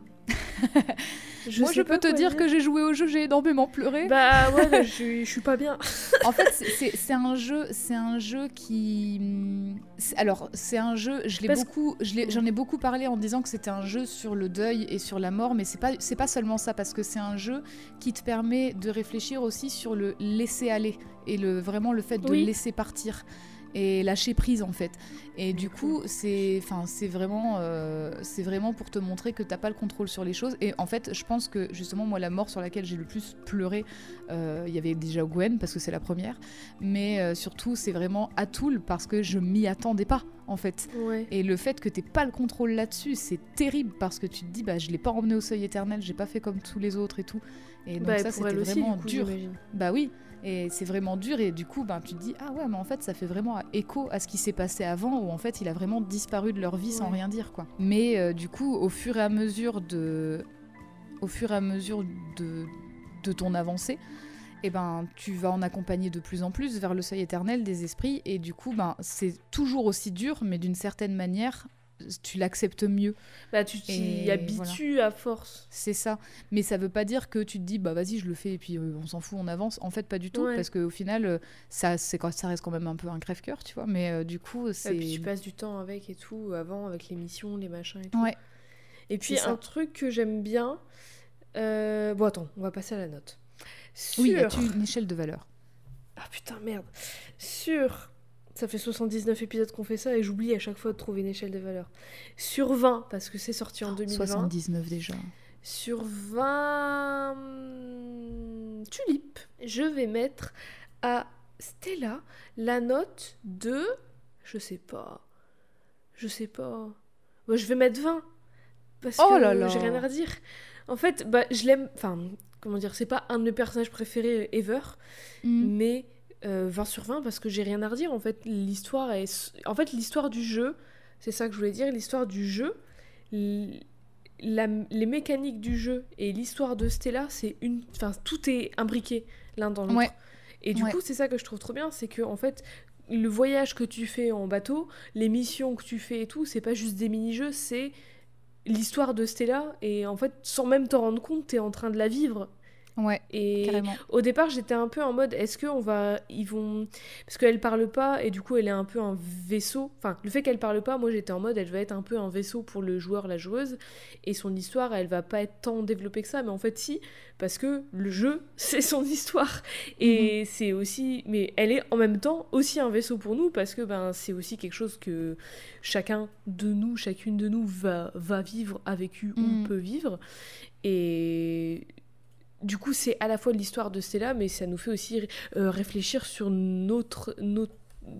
[LAUGHS] je Moi, je peux te dire, que j'ai joué au jeu, j'ai énormément pleuré. Bah ouais, [LAUGHS] je, je suis pas bien. en fait, [LAUGHS] c'est un jeu, c'est un jeu qui, alors c'est un jeu, je l'ai beaucoup, j'en ai, beaucoup parlé en disant que c'était un jeu sur le deuil et sur la mort, mais c'est pas, c'est pas seulement ça parce que c'est un jeu qui te permet de réfléchir aussi sur le laisser aller et le vraiment le fait de laisser partir et lâcher prise en fait. Et du coup, c'est enfin c'est vraiment euh, c'est vraiment pour te montrer que t'as pas le contrôle sur les choses et en fait, je pense que justement moi la mort sur laquelle j'ai le plus pleuré, euh, il y avait déjà Gwen parce que c'est la première, mais euh, surtout c'est vraiment Atoul parce que je m'y attendais pas en fait. Et le fait que t'aies pas le contrôle là-dessus, c'est terrible parce que tu te dis bah je l'ai pas emmené au seuil éternel, j'ai pas fait comme tous les autres et tout. Et donc bah, ça c'était vraiment dur. Bah oui. Et c'est vraiment dur et du coup, ben, tu te dis, ah ouais, mais en fait, ça fait vraiment écho à ce qui s'est passé avant, où en fait, il a vraiment disparu de leur vie sans rien dire, quoi. Mais euh, du coup, au fur et à mesure de, au fur et à mesure de, de ton avancée, et eh ben, tu vas en accompagner de plus en plus vers le seuil éternel des esprits, et du coup, ben, c'est toujours aussi dur, mais d'une certaine manière, tu l'acceptes mieux. Bah, tu t'y habitues à force. C'est ça. Mais ça veut pas dire que tu te dis, bah vas-y, je le fais et puis euh, on s'en fout, on avance. En fait, pas du tout. Parce qu'au final, euh, ça, ça reste quand même un peu un crève-cœur, tu vois. Mais euh, du coup, c'est. Et puis tu passes du temps avec et tout, avant, avec les missions, les machins et tout. Ouais. Et puis un truc que j'aime bien. Bon, attends, on va passer à la note. Oui, y a-tu une échelle de valeur Ah putain, merde. Sur ça fait 79 épisodes qu'on fait ça et j'oublie à chaque fois de trouver une échelle de valeur. Sur 20, parce que c'est sorti en 2020. 79 déjà. Sur 20 tulipes, je vais mettre à Stella la note de. Je sais pas. Je sais pas. Moi, je vais mettre 20. Parce oh que j'ai rien à redire. En fait, bah, je l'aime. Enfin, comment dire, c'est pas un de mes personnages préférés ever, mm. mais 20 euh, sur 20 parce que j'ai rien à redire. En fait, l'histoire est. En fait, l'histoire du jeu, c'est ça que je voulais dire, l'histoire du jeu, la... les mécaniques du jeu et l'histoire de Stella, c'est une. Enfin, tout est imbriqué l'un dans l'autre. Et du coup, c'est ça que je trouve trop bien, c'est que en fait, le voyage que tu fais en bateau, les missions que tu fais et tout, c'est pas juste des mini-jeux, c'est l'histoire de Stella et en fait sans même t'en rendre compte t'es en train de la vivre Ouais, et carrément. au départ j'étais un peu en mode est-ce que on va ils vont parce qu'elle parle pas et du coup elle est un peu un vaisseau. Enfin le fait qu'elle parle pas moi j'étais en mode elle va être un peu un vaisseau pour le joueur la joueuse et son histoire elle va pas être tant développée que ça. Mais en fait si parce que le jeu [LAUGHS] c'est son histoire. Et c'est aussi mais elle est en même temps aussi un vaisseau pour nous parce que ben c'est aussi quelque chose que chacun de nous chacune de nous va va vivre a vécu Mhm. ou peut vivre. Et du coup, c'est à la fois l'histoire de Stella, mais ça nous fait aussi euh, réfléchir sur notre, notre,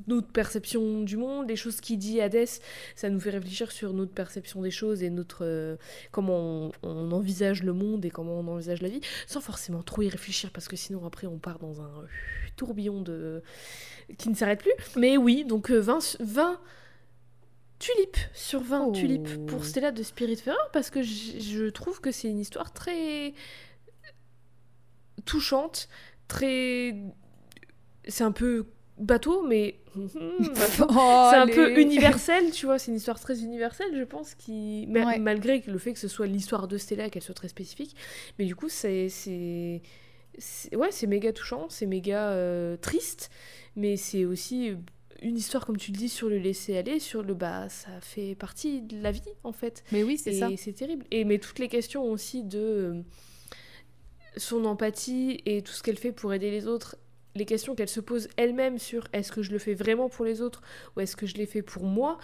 notre perception du monde, les choses qu'il dit Hades, ça nous fait réfléchir sur notre perception des choses et notre euh, comment on, on envisage le monde et comment on envisage la vie, sans forcément trop y réfléchir, parce que sinon après on part dans un euh, tourbillon de qui ne s'arrête plus. Mais oui, donc euh, 20, 20 tulipes sur 20 Oh. tulipes pour Stella de Spiritfarer, parce que je trouve que c'est une histoire très touchante, très. C'est un peu bateau, mais. bateau. [LAUGHS] Oh, [LAUGHS] C'est un peu universel, tu vois, c'est une histoire très universelle, je pense, qui... Ouais. malgré le fait que ce soit l'histoire de Stella, qu'elle soit très spécifique, mais du coup, c'est... Ouais, c'est méga touchant, c'est méga euh, triste, mais c'est aussi une histoire, comme tu le dis, sur le laisser aller, sur le... Bah, ça fait partie de la vie, en fait. Mais oui, c'est Et ça. c'est terrible. Et mais toutes les questions aussi de euh, son empathie et tout ce qu'elle fait pour aider les autres, les questions qu'elle se pose elle-même sur est-ce que je le fais vraiment pour les autres ou est-ce que je l'ai fait pour moi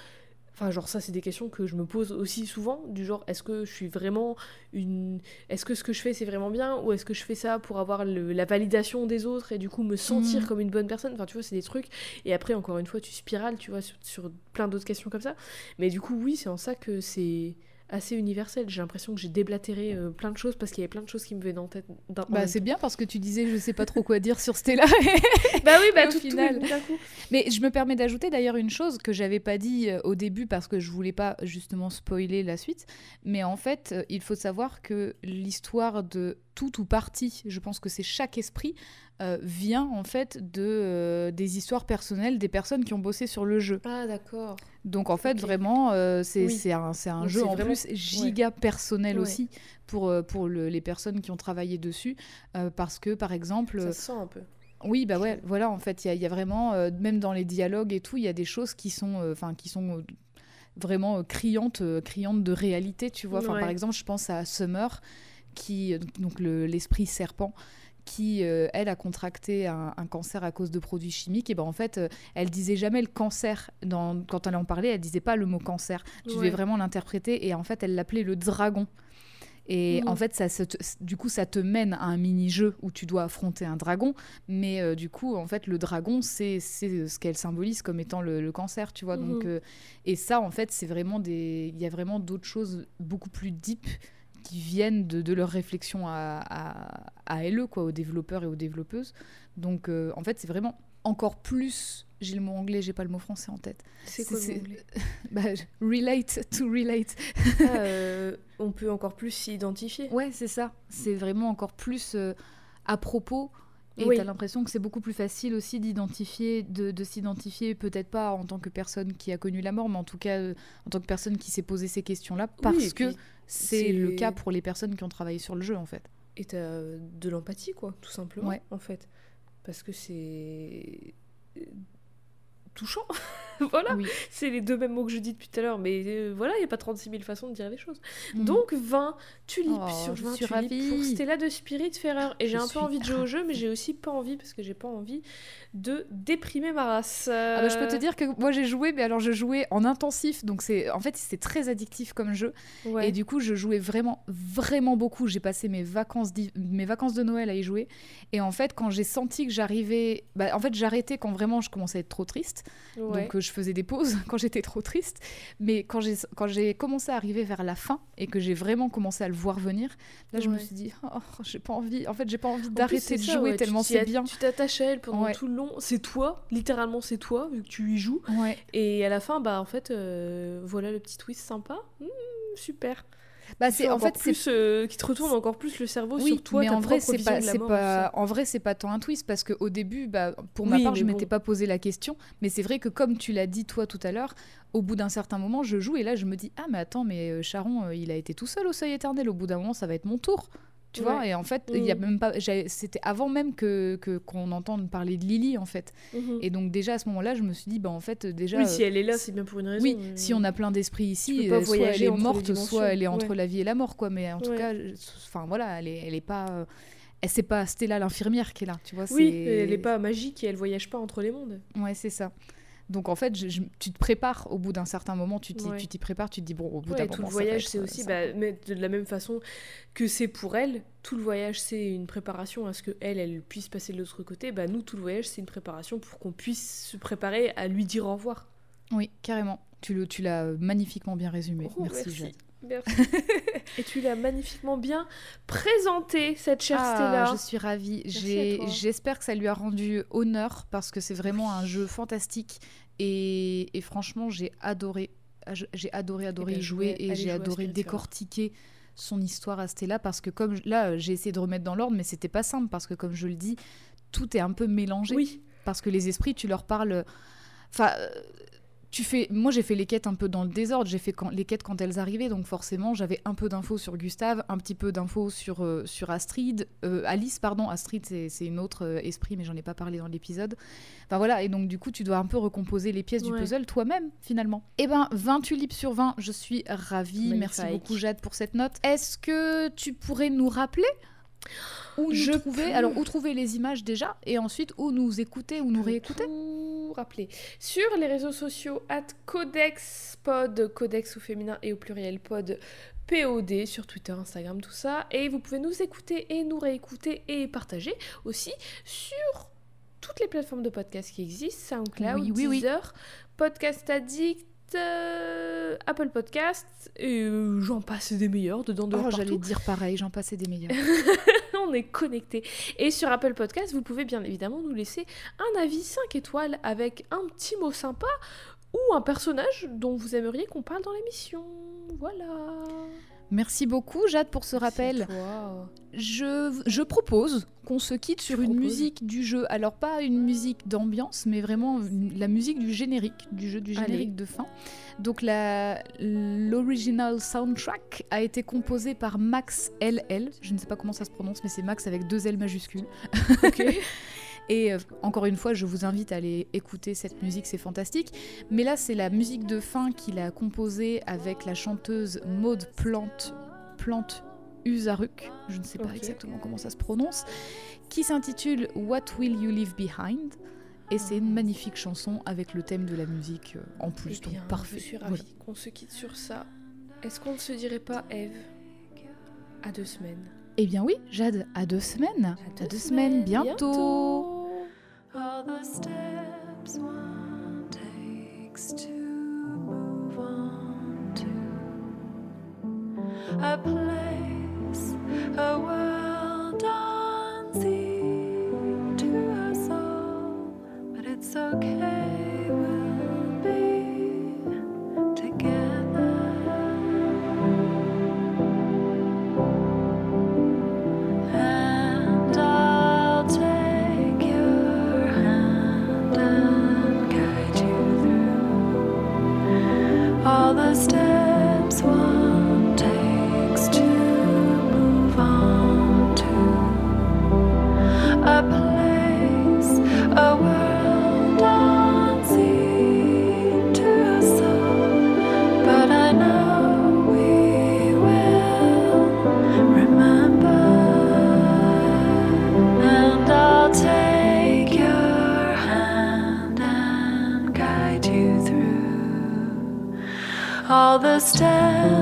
Enfin, genre, ça, c'est des questions que je me pose aussi souvent, du genre, est-ce que je suis vraiment une. Est-ce que ce que je fais, c'est vraiment bien Ou est-ce que je fais ça pour avoir le- la validation des autres et du coup me sentir Mhm. comme une bonne personne? Enfin, tu vois, c'est des trucs. Et après, encore une fois, tu spirales, tu vois, sur, sur plein d'autres questions comme ça. Mais du coup, oui, c'est en ça que c'est assez universel. J'ai l'impression que j'ai déblatéré euh, plein de choses parce qu'il y avait plein de choses qui me venaient en tête. en Bah, c'est bien parce que tu disais je sais pas trop quoi dire sur Stella. [LAUGHS] Bah oui, bah au tout, tout final. coup. Mais je me permets d'ajouter d'ailleurs une chose que j'avais pas dit euh, au début parce que je voulais pas justement spoiler la suite. Mais en fait, euh, il faut savoir que l'histoire de tout ou partie, je pense que c'est chaque esprit, euh, vient en fait de euh, des histoires personnelles des personnes qui ont bossé sur le jeu. Ah, d'accord. Donc en fait, vraiment, euh, c'est Oui. un, un jeu en vraiment- plus giga personnel Ouais. aussi pour, euh, pour le- les personnes qui ont travaillé dessus. euh, parce que par exemple, Ça se sent un peu. oui, bah ouais, voilà, en fait, il y, y a vraiment, euh, même dans les dialogues et tout, il y a des choses qui sont, euh, enfin, qui sont euh, vraiment euh, criantes, euh, criantes de réalité, tu vois. Enfin, Ouais. par exemple, je pense à Summer, qui, euh, donc le- l'esprit serpent, qui, euh, elle, a contracté un, un cancer à cause de produits chimiques. Et ben en fait, euh, elle disait jamais le cancer. Dans, quand elle en parlait, elle disait pas le mot cancer. Tu devais vraiment l'interpréter. Et en fait, elle l'appelait le dragon. Et Mhm. en fait, ça se te- du coup, ça te mène à un mini-jeu où tu dois affronter un dragon. Mais euh, du coup, en fait, le dragon, c'est ce qu'elle symbolise comme étant le, le cancer, tu vois. Donc, Mhm. euh, et ça, en fait, c'est vraiment des. Il y a vraiment d'autres choses beaucoup plus deep qui viennent de, de leur réflexion à, à, à LE, quoi, aux développeurs et aux développeuses. Donc, euh, en fait, c'est vraiment encore plus. J'ai le mot anglais, j'ai pas le mot français en tête. C'est quoi C'est- le mot anglais [LAUGHS] Bah, relate to relate. Ah, euh, On peut encore plus s'identifier. Ouais, c'est ça. C'est vraiment encore plus euh, à propos. Et Oui. t'as l'impression que c'est beaucoup plus facile aussi d'identifier, de, de s'identifier, peut-être pas en tant que personne qui a connu la mort, mais en tout cas euh, en tant que personne qui s'est posé ces questions-là, parce Oui, que c'est le cas pour les personnes qui ont travaillé sur le jeu, en fait. Et t'as euh, de l'empathie, quoi, tout simplement, Ouais. en fait. Parce que c'est euh, touchant. [LAUGHS] voilà, Oui. c'est les deux mêmes mots que je dis depuis tout à l'heure, mais euh, voilà, il n'y a pas 36 000 façons de dire les choses. Mm. Donc 20 tulipes Oh, sur je 20 suis tulipes ravie. pour Stella de Spiritfarer. Et Je j'ai un peu envie de jouer au jeu, mais j'ai aussi pas envie, parce que j'ai pas envie de déprimer ma race. Ah bah, je peux te Euh, dire que moi j'ai joué, mais alors je jouais en intensif, donc c'est en fait c'est très addictif comme jeu. ouais. Et du coup, je jouais vraiment, vraiment beaucoup. J'ai passé mes vacances, mes vacances de Noël à y jouer. Et en fait, quand j'ai senti que j'arrivais. Bah, en fait, j'arrêtais quand vraiment je commençais à être trop triste. Ouais. Donc, euh, je faisais des pauses [LAUGHS] quand j'étais trop triste. Mais quand j'ai, quand j'ai commencé à arriver vers la fin et que j'ai vraiment commencé à le voir venir, là, je me suis dit, oh, j'ai pas envie. En fait, j'ai pas envie En d'arrêter de ça, jouer ouais, tellement c'est bien. Tu t'attaches à elle pendant tout le long. C'est toi, littéralement, c'est toi, vu que tu y joues. Et à la fin, bah en fait, euh, voilà le petit twist sympa. Mmh, super. Bah, c'est en fait c'est plus, euh, qui te retourne encore plus le cerveau oui, sur toi, mais ta en vrai c'est pas mort, pas en vrai c'est pas tant un twist parce qu'au début bah pour ma Oui, part je bon. m'étais pas posé la question mais c'est vrai que comme tu l'as dit toi tout à l'heure au bout d'un certain moment je joue et là je me dis ah mais attends mais euh, Charon euh, il a été tout seul au seuil éternel. Au bout d'un moment ça va être mon tour tu vois et en fait il y a Mhm. même pas c'était avant même que qu'on entende parler de Lily en fait Mhm. et donc déjà à ce moment-là je me suis dit bah en fait déjà Oui, si elle est là, c'est bien pour une raison. oui, mais- si on a plein d'esprits ici, euh, soit elle est morte, soit elle est entre Ouais. la vie et la mort, quoi. Mais en tout Ouais. cas, enfin voilà, elle est, elle est pas, euh, elle c'est pas Stella l'infirmière qui est là, tu vois. Oui, elle est pas magique et elle voyage pas entre les mondes. Ouais, c'est ça. Donc en fait, je- je- tu te prépares au bout d'un certain moment, tu t'y Ouais. tu t'y prépares, tu te dis bon, au bout Ouais, d'un et tout moment, le voyage, c'est euh, aussi, bah, mais de la même façon que c'est pour elle, tout le voyage, c'est une préparation à ce que elle, elle puisse passer de l'autre côté. Bah, nous, tout le voyage, c'est une préparation pour qu'on puisse se préparer à lui dire au revoir. Oui, carrément. Tu le, tu l'as magnifiquement bien résumé. Oh, merci, merci. Jade. Merci. [LAUGHS] et tu l'as magnifiquement bien présenté, cette chère Ah, Stella. je suis ravie. J'ai-. J'espère que ça lui a rendu honneur parce que c'est vraiment un jeu fantastique et, et franchement, j'ai adoré. ah, J'ai adoré, adoré ben, y jouer et j'ai adoré décortiquer son histoire à Stella parce que comme je- là, j'ai essayé de remettre dans l'ordre, mais c'était pas simple parce que comme je le dis, tout est un peu mélangé Oui, parce que les esprits, tu leur parles. Enfin, euh, tu fais. Moi, j'ai fait les quêtes un peu dans le désordre. J'ai fait quand... les quêtes quand elles arrivaient, donc forcément, j'avais un peu d'infos sur Gustave, un petit peu d'infos sur euh, sur Astrid, Euh, Alice, pardon. Astrid, c'est une autre euh, esprit, mais j'en ai pas parlé dans l'épisode. Enfin voilà, et donc du coup, tu dois un peu recomposer les pièces du puzzle toi-même, finalement. Eh ben, 20 tulipes sur 20, je suis ravie. Merci beaucoup, Jade, pour cette note. Est-ce que tu pourrais nous rappeler où Je trouver peux. Alors, où trouver les images déjà, et ensuite où nous écouter ou nous réécouter tout rappeler. Sur les réseaux sociaux, at Codex Pod, Codex au féminin et au pluriel Pod, POD, sur Twitter, Instagram, tout ça. Et vous pouvez nous écouter et nous réécouter et partager aussi sur toutes les plateformes de podcast qui existent, SoundCloud, Oui, oui, oui. Deezer, Podcast Addict, euh, Apple Podcast, et euh, j'en passe des meilleurs dedans, dehors, Oh, j'allais dire pareil, j'en passais des meilleurs. [LAUGHS] on est connecté. Et sur Apple Podcast, vous pouvez bien évidemment nous laisser un avis 5 étoiles avec un petit mot sympa ou un personnage dont vous aimeriez qu'on parle dans l'émission. Voilà. Merci beaucoup, Jade, pour ce rappel. Je, je propose qu'on se quitte sur une musique du jeu. Alors, pas une musique d'ambiance, mais vraiment une- la musique du générique, du jeu, du générique Allez. de fin. Donc, l'original soundtrack a été composé par Max LL. Je ne sais pas comment ça se prononce, mais c'est Max avec deux L majuscules. Ok. [LAUGHS] Et euh, encore une fois, je vous invite à aller écouter cette musique, c'est fantastique. Mais là, c'est la musique de fin qu'il a composée avec la chanteuse Maud Plante, Plante Usaruk, je ne sais pas exactement comment ça se prononce, qui s'intitule What Will You Leave Behind? Et c'est une magnifique chanson avec le thème de la musique euh, en plus, Eh bien, donc parfait. Je suis ravie Voilà. qu'on se quitte sur ça. Est-ce qu'on ne se dirait pas, Eve, à deux semaines? Eh bien oui, Jade, à deux semaines. À deux, semaines, bientôt. A place, a world the stairs.